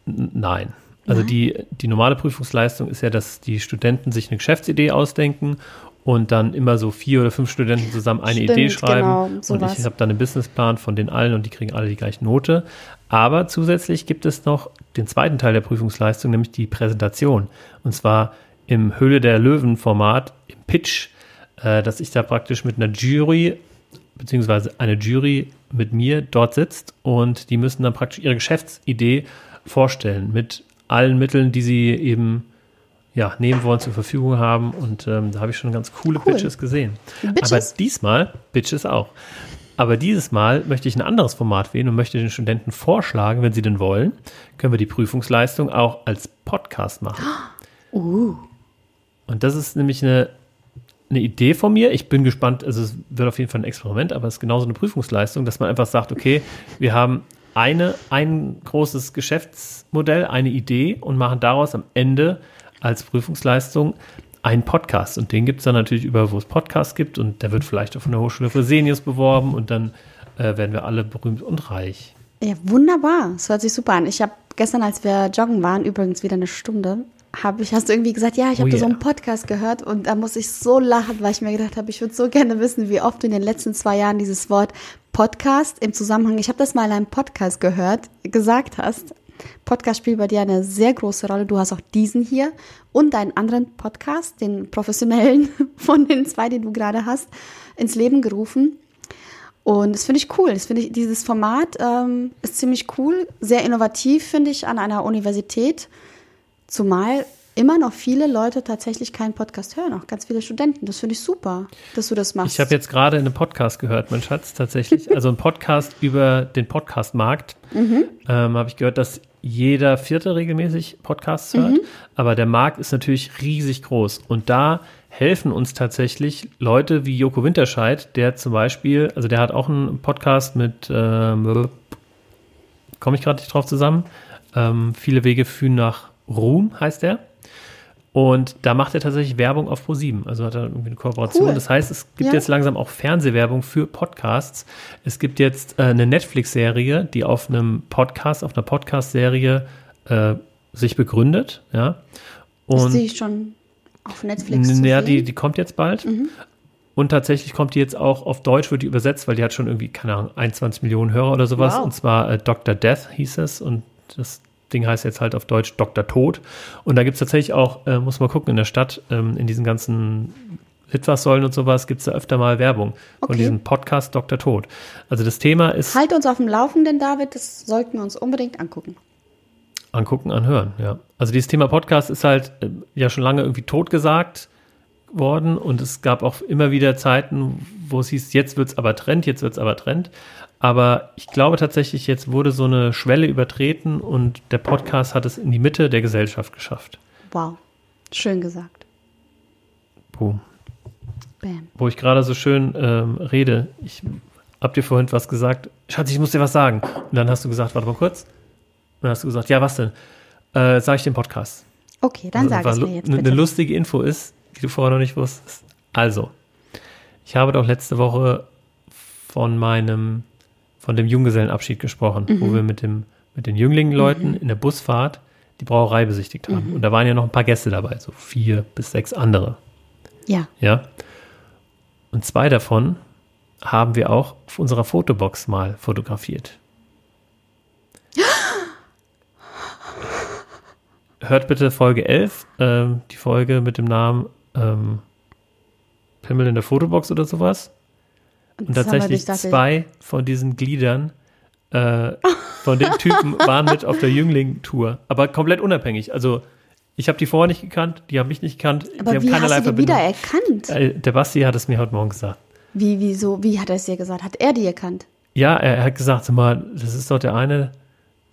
Speaker 1: nein. Also die, die normale Prüfungsleistung ist ja, dass die Studenten sich eine Geschäftsidee ausdenken und dann immer so vier oder fünf Studenten zusammen eine Stimmt, Idee schreiben. Genau, und ich habe dann einen Businessplan von den allen und die kriegen alle die gleiche Note. Aber zusätzlich gibt es noch den zweiten Teil der Prüfungsleistung, nämlich die Präsentation. Und zwar im Höhle der Löwen Format, im Pitch, äh, dass ich da praktisch mit einer Jury, beziehungsweise eine Jury mit mir dort sitzt und die müssen dann praktisch ihre Geschäftsidee vorstellen mit allen Mitteln, die sie eben ja, nehmen wollen, zur Verfügung haben. Und ähm, da habe ich schon ganz coole cool. Bitches gesehen. Bitches? Aber diesmal, Bitches auch. Aber dieses Mal möchte ich ein anderes Format wählen und möchte den Studenten vorschlagen, wenn sie denn wollen, können wir die Prüfungsleistung auch als Podcast machen.
Speaker 2: Uh.
Speaker 1: Und das ist nämlich eine, eine Idee von mir. Ich bin gespannt, also es wird auf jeden Fall ein Experiment, aber es ist genauso eine Prüfungsleistung, dass man einfach sagt, okay, wir haben eine, ein großes Geschäftsmodell, eine Idee und machen daraus am Ende als Prüfungsleistung einen Podcast. Und den gibt es dann natürlich überall, wo es Podcasts gibt. Und der wird vielleicht auch von der Hochschule Fresenius beworben und dann äh, werden wir alle berühmt und reich.
Speaker 2: Ja, wunderbar. Das hört sich super an. Ich habe gestern, als wir joggen waren, übrigens wieder eine Stunde, habe ich, hast du irgendwie gesagt, ja, ich habe oh yeah. so einen Podcast gehört und da muss ich so lachen, weil ich mir gedacht habe, ich würde so gerne wissen, wie oft du in den letzten zwei Jahren dieses Wort Podcast im Zusammenhang, ich habe das mal in einem Podcast gehört, gesagt hast. Podcast spielt bei dir eine sehr große Rolle. Du hast auch diesen hier und deinen anderen Podcast, den professionellen von den zwei, den du gerade hast, ins Leben gerufen. Und das finde ich cool. Das finde ich, dieses Format ähm, ist ziemlich cool, sehr innovativ, finde ich, an einer Universität. Zumal immer noch viele Leute tatsächlich keinen Podcast hören, auch ganz viele Studenten. Das finde ich super, dass du das machst.
Speaker 1: Ich habe jetzt gerade einen Podcast gehört, mein Schatz, tatsächlich. Also ein Podcast über den Podcastmarkt. Mhm. Ähm, habe ich gehört, dass jeder Vierte regelmäßig Podcasts hört. Mhm. Aber der Markt ist natürlich riesig groß. Und da helfen uns tatsächlich Leute wie Joko Winterscheid, der zum Beispiel, also der hat auch einen Podcast mit, ähm, komme ich gerade nicht drauf zusammen, ähm, viele Wege führen nach Ruhm, heißt der. Und da macht er tatsächlich Werbung auf Pro7. Also hat er irgendwie eine Kooperation. Cool. Das heißt, es gibt ja. jetzt langsam auch Fernsehwerbung für Podcasts. Es gibt jetzt äh, eine Netflix-Serie, die auf einem Podcast, auf einer Podcast-Serie äh, sich begründet. Ja.
Speaker 2: Und Ist die schon auf Netflix?
Speaker 1: Ja, die, die kommt jetzt bald. Mhm. Und tatsächlich kommt die jetzt auch auf Deutsch, wird die übersetzt, weil die hat schon irgendwie, keine Ahnung, 21 Millionen Hörer oder sowas. Wow. Und zwar äh, Dr. Death hieß es. Und das Ding heißt jetzt halt auf Deutsch Dr. Tod. Und da gibt es tatsächlich auch, äh, muss man gucken, in der Stadt, ähm, in diesen ganzen Litfaßsäulen und sowas, gibt es da öfter mal Werbung okay. von diesem Podcast Dr. Tod. Also das Thema ist.
Speaker 2: Halt uns auf dem Laufenden, David, das sollten wir uns unbedingt angucken.
Speaker 1: Angucken, anhören, ja. Also dieses Thema Podcast ist halt äh, ja schon lange irgendwie totgesagt worden und es gab auch immer wieder Zeiten, wo es hieß, jetzt wird es aber Trend, jetzt wird es aber Trend. Aber ich glaube tatsächlich, jetzt wurde so eine Schwelle übertreten und der Podcast hat es in die Mitte der Gesellschaft geschafft.
Speaker 2: Wow, schön gesagt.
Speaker 1: Boom. Bam. Wo ich gerade so schön ähm, rede, ich hab dir vorhin was gesagt. Schatz, ich muss dir was sagen. Und dann hast du gesagt, warte mal kurz. Und dann hast du gesagt, ja, was denn? Äh, sag ich den Podcast.
Speaker 2: Okay, dann also, sag es mir jetzt bitte.
Speaker 1: Eine lustige Info ist, die du vorher noch nicht wusstest. Also, ich habe doch letzte Woche von meinem von dem Junggesellenabschied gesprochen, mhm. wo wir mit, dem, mit den Jünglingen-Leuten mhm. in der Busfahrt die Brauerei besichtigt haben. Mhm. Und da waren ja noch ein paar Gäste dabei, so vier bis sechs andere.
Speaker 2: Ja.
Speaker 1: Ja. Und zwei davon haben wir auch auf unserer Fotobox mal fotografiert. Hört bitte Folge 11, ähm, die Folge mit dem Namen ähm, Pimmel in der Fotobox oder sowas. Und, tatsächlich zwei von diesen Gliedern äh, von den Typen waren mit auf der Jüngling-Tour, aber komplett unabhängig. Also ich habe die vorher nicht gekannt, die haben mich nicht gekannt.
Speaker 2: Aber
Speaker 1: die
Speaker 2: wie
Speaker 1: haben
Speaker 2: hast du die wieder erkannt?
Speaker 1: Äh, der Basti hat es mir heute Morgen gesagt.
Speaker 2: Wie, wieso, wie hat er es dir gesagt? Hat er die erkannt?
Speaker 1: Ja, er, er hat gesagt, sag mal, das ist doch der eine,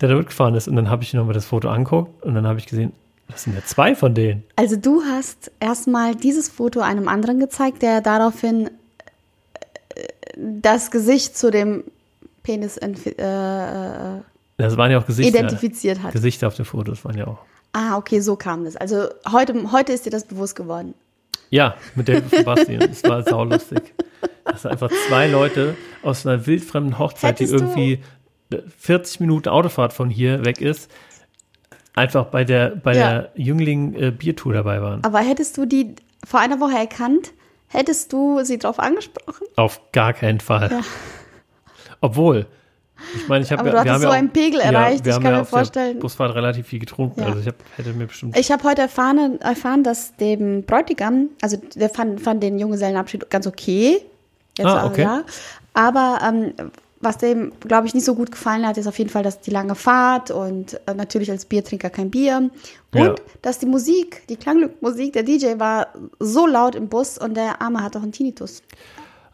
Speaker 1: der da mitgefahren ist. Und dann habe ich nochmal das Foto angeguckt und dann habe ich gesehen, das sind ja zwei von denen.
Speaker 2: Also du hast erstmal dieses Foto einem anderen gezeigt, der daraufhin das Gesicht zu dem Penis äh,
Speaker 1: äh, das waren ja auch Gesichter,
Speaker 2: identifiziert hat.
Speaker 1: Gesichter auf den Fotos waren ja auch.
Speaker 2: Ah, okay, so kam das. Also heute, heute ist dir das bewusst geworden.
Speaker 1: Ja, mit dem Sebastian. das war saulustig. Das sind einfach zwei Leute aus einer wildfremden Hochzeit, Hättest die irgendwie 40 Minuten Autofahrt von hier weg ist, einfach bei der, bei ja. der Jüngling-Biertour äh, dabei waren.
Speaker 2: Aber hättest du die vor einer Woche erkannt, Hättest du sie darauf angesprochen?
Speaker 1: Auf gar keinen Fall. Ja. Obwohl, ich meine, ich habe
Speaker 2: ja, du hattest so einen Pegel erreicht.
Speaker 1: Ja,
Speaker 2: ich kann mir vorstellen.
Speaker 1: Busfahrt relativ viel getrunken. Ja. Also ich hab, hätte mir bestimmt.
Speaker 2: Ich habe heute erfahren, erfahren, dass dem Bräutigam, also der fand, fand den Junggesellenabschied ganz okay.
Speaker 1: Jetzt ah, okay.
Speaker 2: ja. Aber ähm, was dem, glaube ich, nicht so gut gefallen hat, ist auf jeden Fall, dass die lange Fahrt und äh, natürlich als Biertrinker kein Bier. Und ja. dass die Musik, die Klangmusik, der DJ war so laut im Bus und der Arme hat auch einen Tinnitus.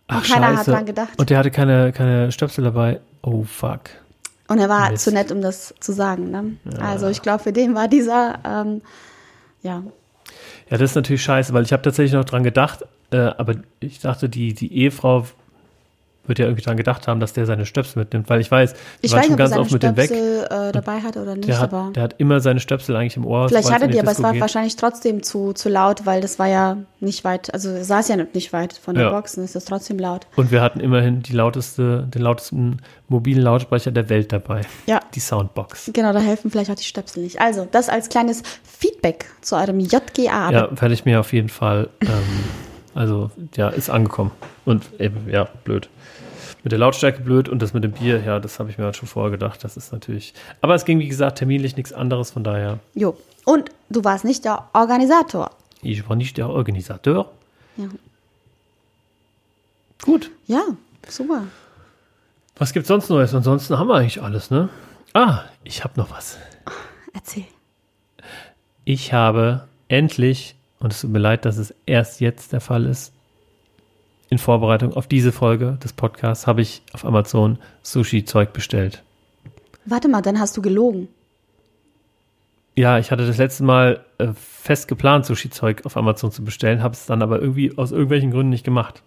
Speaker 1: Ach, und keiner Scheiße. hat dran gedacht. Und der hatte keine, keine Stöpsel dabei. Oh, fuck.
Speaker 2: Und er war Mist. zu nett, um das zu sagen. Ne? Ja. Also ich glaube, für den war dieser, ähm, ja.
Speaker 1: Ja, das ist natürlich scheiße, weil ich habe tatsächlich noch dran gedacht, äh, aber ich dachte, die, die Ehefrau wird ja irgendwie dran gedacht haben, dass der seine Stöpsel mitnimmt, weil ich weiß,
Speaker 2: ich weiß schon ganz oft mit dem weg. Äh, dabei hat oder nicht,
Speaker 1: der hat,
Speaker 2: aber
Speaker 1: der hat immer seine Stöpsel eigentlich im Ohr.
Speaker 2: Vielleicht hatte die, aber es war geht. wahrscheinlich trotzdem zu, zu laut, weil das war ja nicht weit, also saß ja nicht weit von der ja. Box, ist das trotzdem laut.
Speaker 1: Und wir hatten immerhin die lauteste, den lautesten mobilen Lautsprecher der Welt dabei.
Speaker 2: Ja.
Speaker 1: Die Soundbox.
Speaker 2: Genau, da helfen vielleicht auch die Stöpsel nicht. Also, das als kleines Feedback zu eurem JGA.
Speaker 1: Ja, werde ich mir auf jeden Fall, ähm, also, ja, ist angekommen. Und eben, ja, blöd mit der Lautstärke blöd und das mit dem Bier, ja, das habe ich mir halt schon vorher gedacht. Das ist natürlich. Aber es ging, wie gesagt, terminlich nichts anderes, von daher.
Speaker 2: Jo. Und du warst nicht der Organisator.
Speaker 1: Ich war nicht der Organisator.
Speaker 2: Ja.
Speaker 1: Gut.
Speaker 2: Ja, super.
Speaker 1: Was gibt's sonst Neues? Ansonsten haben wir eigentlich alles, ne? Ah, ich habe noch was.
Speaker 2: Erzähl.
Speaker 1: Ich habe endlich, und es tut mir leid, dass es erst jetzt der Fall ist, in Vorbereitung auf diese Folge des Podcasts habe ich auf Amazon Sushi-Zeug bestellt.
Speaker 2: Warte mal, dann hast du gelogen.
Speaker 1: Ja, ich hatte das letzte Mal äh, fest geplant, Sushi-Zeug auf Amazon zu bestellen, habe es dann aber irgendwie aus irgendwelchen Gründen nicht gemacht.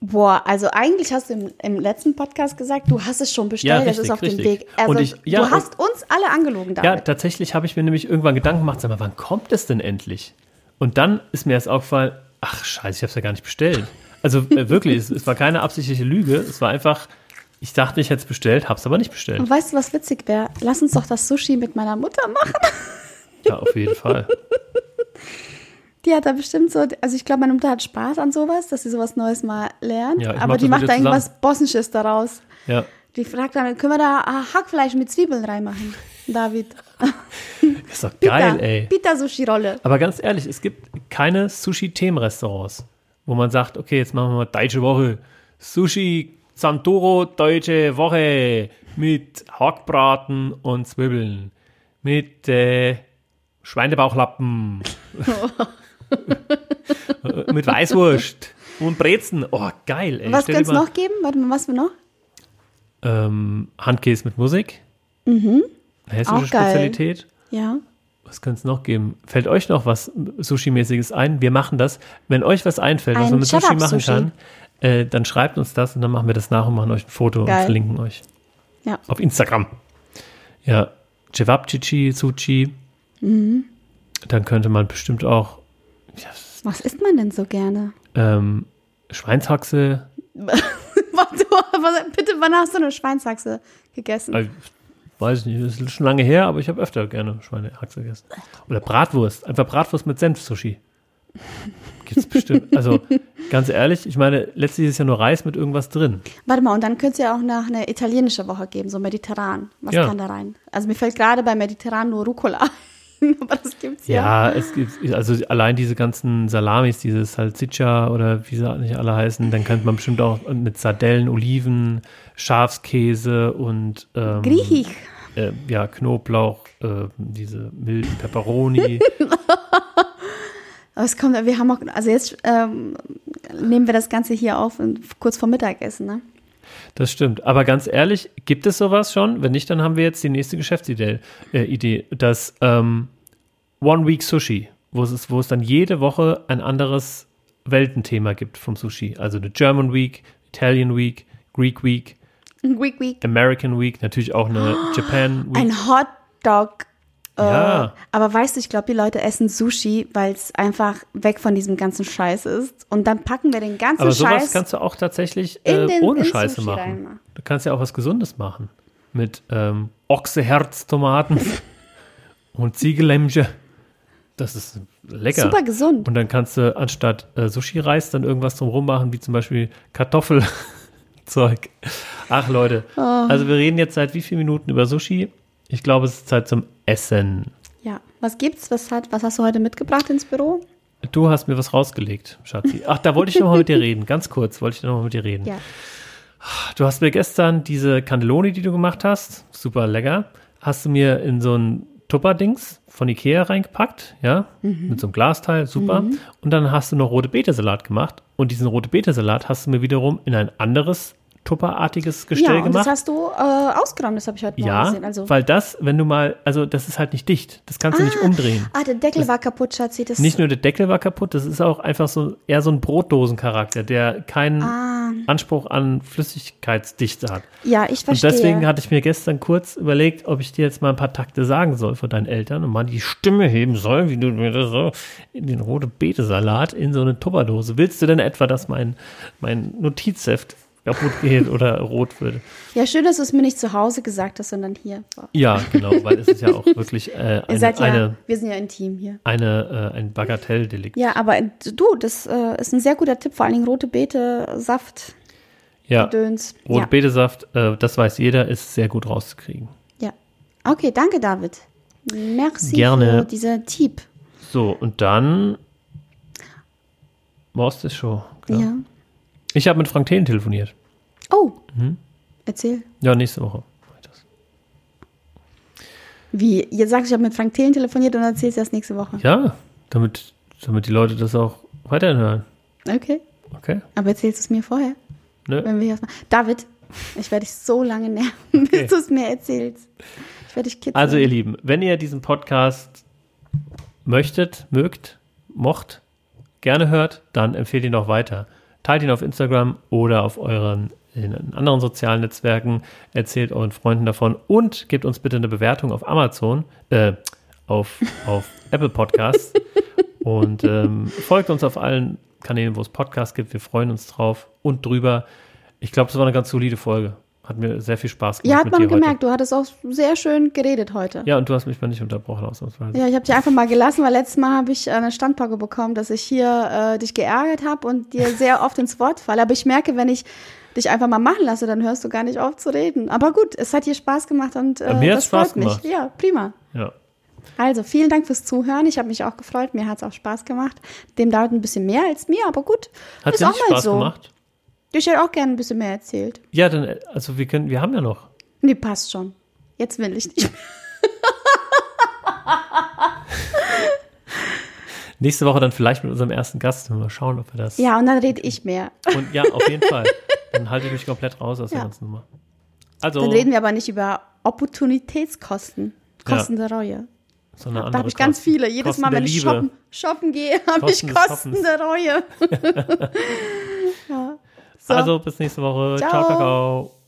Speaker 2: Boah, also eigentlich hast du im, im letzten Podcast gesagt, du hast es schon bestellt,
Speaker 1: Ja, richtig,
Speaker 2: ist auf
Speaker 1: richtig.
Speaker 2: dem Weg. Also
Speaker 1: Und ich- ja,
Speaker 2: du hast uns alle angelogen damit.
Speaker 1: Ja, tatsächlich habe ich mir nämlich irgendwann Gedanken gemacht, sag mal, wann kommt es denn endlich? Und dann ist mir erst aufgefallen, ach scheiße, ich habe es ja gar nicht bestellt. Also äh, wirklich, es, es war keine absichtliche Lüge, es war einfach, ich dachte, ich hätte es bestellt, habe es aber nicht bestellt.
Speaker 2: Und weißt du, was witzig wäre? Lass uns doch das Sushi mit meiner Mutter machen.
Speaker 1: Ja, auf jeden Fall.
Speaker 2: Die hat da bestimmt so, also ich glaube, meine Mutter hat Spaß an sowas, dass sie sowas Neues mal lernt.
Speaker 1: Ja,
Speaker 2: aber die macht da irgendwas Bosnisches daraus.
Speaker 1: Ja,
Speaker 2: Die fragt dann, können wir da ah, Hackfleisch mit Zwiebeln reinmachen? David.
Speaker 1: ist doch geil, ey.
Speaker 2: Pita Sushi Rolle.
Speaker 1: Aber ganz ehrlich, es gibt keine Sushi-Themenrestaurants, wo man sagt, okay, jetzt machen wir mal Deutsche Woche. Sushi Santoro Deutsche Woche mit Hackbraten und Zwiebeln. Mit äh, Schweinebauchlappen. mit Weißwurst und Brezen. Oh, geil, ey.
Speaker 2: Was könnte es noch geben? Warte mal, was wir noch?
Speaker 1: Ähm, Handkäse mit Musik. Mhm. Hessische
Speaker 2: Auch geil.
Speaker 1: Spezialität.
Speaker 2: Ja.
Speaker 1: Was könnte es noch geben? Fällt euch noch was Sushi-mäßiges ein? Wir machen das. Wenn euch was einfällt, was
Speaker 2: Ein
Speaker 1: man mit Sushi machen
Speaker 2: Shabab-Sushi.
Speaker 1: kann, äh, dann schreibt uns das und dann machen wir das nach und machen euch ein Foto
Speaker 2: Geil.
Speaker 1: und verlinken euch.
Speaker 2: Ja.
Speaker 1: Auf Instagram. Ja, Cevapcici, Sushi.
Speaker 2: Mhm.
Speaker 1: Dann könnte man bestimmt auch ja,
Speaker 2: Was isst man denn so gerne?
Speaker 1: ähm, Schweinshaxe.
Speaker 2: Warte, was- bitte, wann hast du eine Schweinshaxe gegessen?
Speaker 1: Weiß ich nicht, das ist schon lange her, aber ich habe öfter gerne Schweinehaxe gegessen. Oder Bratwurst. Einfach Bratwurst mit Senf-Sushi. Gibt's bestimmt. Also, ganz ehrlich, ich meine, letztlich ist ja nur Reis mit irgendwas drin.
Speaker 2: Warte mal, und dann könnte es ja auch nach eine italienische Woche geben, so mediterran. Was
Speaker 1: Ja.
Speaker 2: kann da rein? Also mir fällt gerade bei mediterran nur Rucola aber das gibt's ja.
Speaker 1: Ja, es gibt, also allein diese ganzen Salamis, diese Salsiccia oder wie sie nicht alle heißen, dann könnte man bestimmt auch mit Sardellen, Oliven, Schafskäse und ähm,
Speaker 2: Griechisch.
Speaker 1: äh, ja, Knoblauch, äh, diese milden Peperoni.
Speaker 2: Aber es kommt, wir haben auch, also jetzt ähm, nehmen wir das Ganze hier auf und kurz vor Mittagessen, ne?
Speaker 1: Das stimmt. Aber ganz ehrlich, gibt es sowas schon? Wenn nicht, dann haben wir jetzt die nächste Geschäftsidee, äh, Idee, das ähm, One Week Sushi, wo es, wo es dann jede Woche ein anderes Weltenthema gibt vom Sushi. Also eine German Week, Italian Week, Greek Week,
Speaker 2: Week, week.
Speaker 1: American Week, natürlich auch eine Japan Week.
Speaker 2: Ein Hotdog. Äh,
Speaker 1: Ja.
Speaker 2: Aber weißt du, ich glaube, die Leute essen Sushi, weil es einfach weg von diesem ganzen Scheiß ist. Und dann packen wir den ganzen
Speaker 1: Aber sowas
Speaker 2: Scheiß
Speaker 1: kannst du auch tatsächlich äh,
Speaker 2: den-
Speaker 1: ohne Scheiße
Speaker 2: Sushi
Speaker 1: machen.
Speaker 2: reinmachen.
Speaker 1: Du kannst ja auch was Gesundes machen. Mit ähm, Ochseherztomaten und Ziegelämmchen. Das ist lecker.
Speaker 2: super gesund.
Speaker 1: Und dann kannst du anstatt äh, Sushi-Reis dann irgendwas drumherum machen, wie zum Beispiel Kartoffelzeug. Ach Leute,
Speaker 2: Oh.
Speaker 1: also wir reden jetzt seit wie vielen Minuten über Sushi? Ich glaube, es ist Zeit zum Essen.
Speaker 2: Ja. Was gibt's? Was, hat, was hast du heute mitgebracht ins Büro?
Speaker 1: Du hast mir was rausgelegt, Schatzi. Ach, da wollte ich noch mal mit dir reden. Ganz kurz wollte ich noch mal mit dir reden.
Speaker 2: Ja.
Speaker 1: Du hast mir gestern diese Cannelloni, die du gemacht hast, super lecker, hast du mir in so ein Tupperdings von Ikea reingepackt, ja, mit so einem Glasteil, super. Und dann hast du noch rote Beete-Salat gemacht. Und diesen rote Beete-Salat hast du mir wiederum in ein anderes Tupperartiges Gestell
Speaker 2: ja, und
Speaker 1: gemacht.
Speaker 2: das hast du äh, ausgeräumt, das habe ich heute Morgen
Speaker 1: ja,
Speaker 2: gesehen. Also,
Speaker 1: weil das, wenn du mal, also das ist halt nicht dicht, das kannst du nicht umdrehen.
Speaker 2: ah, der Deckel war kaputt, Schatzi. Das,
Speaker 1: Nicht nur der Deckel war kaputt, das ist auch einfach so eher so ein Brotdosencharakter, der keinen
Speaker 2: Ah.
Speaker 1: Anspruch an Flüssigkeitsdichte hat.
Speaker 2: ja, ich
Speaker 1: Und
Speaker 2: verstehe.
Speaker 1: deswegen hatte ich mir gestern kurz überlegt, ob ich dir jetzt mal ein paar Takte sagen soll von deinen Eltern und mal die Stimme heben soll, wie du mir das so in den rote Beete-Salat in so eine Tupperdose. Willst du denn etwa, dass mein, mein Notizheft kaputt geht oder rot wird?
Speaker 2: ja, schön, dass du es mir nicht zu Hause gesagt hast, sondern hier. Wow.
Speaker 1: Ja, genau, weil es ist ja auch wirklich äh,
Speaker 2: Ihr
Speaker 1: eine,
Speaker 2: seid ja,
Speaker 1: eine,
Speaker 2: wir sind ja intim hier.
Speaker 1: eine, äh, ein Bagatelldelikt.
Speaker 2: Ja, aber äh, du, das äh, ist ein sehr guter Tipp, vor allen Dingen rote Beete, Saft,
Speaker 1: Ja,
Speaker 2: Döns.
Speaker 1: rote
Speaker 2: ja.
Speaker 1: Äh, das weiß jeder, ist sehr gut rauszukriegen.
Speaker 2: ja. Okay, danke, David. Merci
Speaker 1: Gerne.
Speaker 2: für diese Tipp.
Speaker 1: So, und dann es das schon. Genau.
Speaker 2: Ja.
Speaker 1: Ich habe mit Frank Thelen telefoniert.
Speaker 2: Oh, Erzähl.
Speaker 1: Ja, nächste Woche.
Speaker 2: Wie? Jetzt sagst du, ich habe mit Frank Thelen telefoniert und erzählst du das nächste Woche.
Speaker 1: Ja, damit, damit die Leute das auch weiterhin hören.
Speaker 2: Okay.
Speaker 1: Okay.
Speaker 2: Aber erzählst du es mir vorher?
Speaker 1: Nö.
Speaker 2: Wenn wir erstmal. David, ich werde dich so lange nerven, okay. bis du es mir erzählst. Ich werde dich kitzeln.
Speaker 1: Also, ihr Lieben, wenn ihr diesen Podcast möchtet, mögt, mocht, gerne hört, dann empfehlt ihn auch weiter. Teilt ihn auf Instagram oder auf euren in anderen sozialen Netzwerken, erzählt euren Freunden davon und gebt uns bitte eine Bewertung auf Amazon, äh, auf, auf Apple Podcasts und ähm, folgt uns auf allen Kanälen, wo es Podcasts gibt. Wir freuen uns drauf und drüber. Ich glaube, es war eine ganz solide Folge. Hat mir sehr viel Spaß gemacht.
Speaker 2: Ja, hat man gemerkt. Heute. Du hattest auch sehr schön geredet heute.
Speaker 1: Ja, und du hast mich mal nicht unterbrochen, ausnahmsweise.
Speaker 2: Ja, ich habe dich einfach mal gelassen, weil letztes Mal habe ich eine Standpauke bekommen, dass ich hier äh, dich geärgert habe und dir sehr oft ins Wort falle. Aber ich merke, wenn ich dich einfach mal machen lasse, dann hörst du gar nicht auf zu reden. Aber gut, es hat dir Spaß gemacht und äh,
Speaker 1: mir
Speaker 2: das
Speaker 1: Spaß
Speaker 2: freut mich.
Speaker 1: Gemacht.
Speaker 2: Ja, prima.
Speaker 1: Ja.
Speaker 2: Also, vielen Dank fürs Zuhören. Ich habe mich auch gefreut. Mir hat es auch Spaß gemacht. Dem dauert ein bisschen mehr als mir, aber gut.
Speaker 1: Hat dir
Speaker 2: auch mal
Speaker 1: Spaß
Speaker 2: so.
Speaker 1: gemacht?
Speaker 2: Ich hätte auch gerne ein bisschen mehr erzählt.
Speaker 1: Ja, dann, also wir können, wir haben ja noch.
Speaker 2: Nee, passt schon. Jetzt will ich nicht mehr.
Speaker 1: Nächste Woche dann vielleicht mit unserem ersten Gast. Mal schauen, ob wir das.
Speaker 2: Ja, und dann rede ich mehr.
Speaker 1: Und ja, auf jeden Fall. Dann halte ich mich komplett raus aus
Speaker 2: Ja.
Speaker 1: der ganzen Nummer. Also,
Speaker 2: Dann reden wir aber nicht über Opportunitätskosten. Kosten der Reue.
Speaker 1: so
Speaker 2: Da habe ich ganz
Speaker 1: Kosten-
Speaker 2: viele. Jedes
Speaker 1: Kosten
Speaker 2: Mal, wenn ich shoppen, shoppen gehe, habe ich
Speaker 1: Kosten
Speaker 2: der Reue. ja. So.
Speaker 1: Also, bis nächste Woche.
Speaker 2: Ciao.
Speaker 1: ciao, ciao. ciao.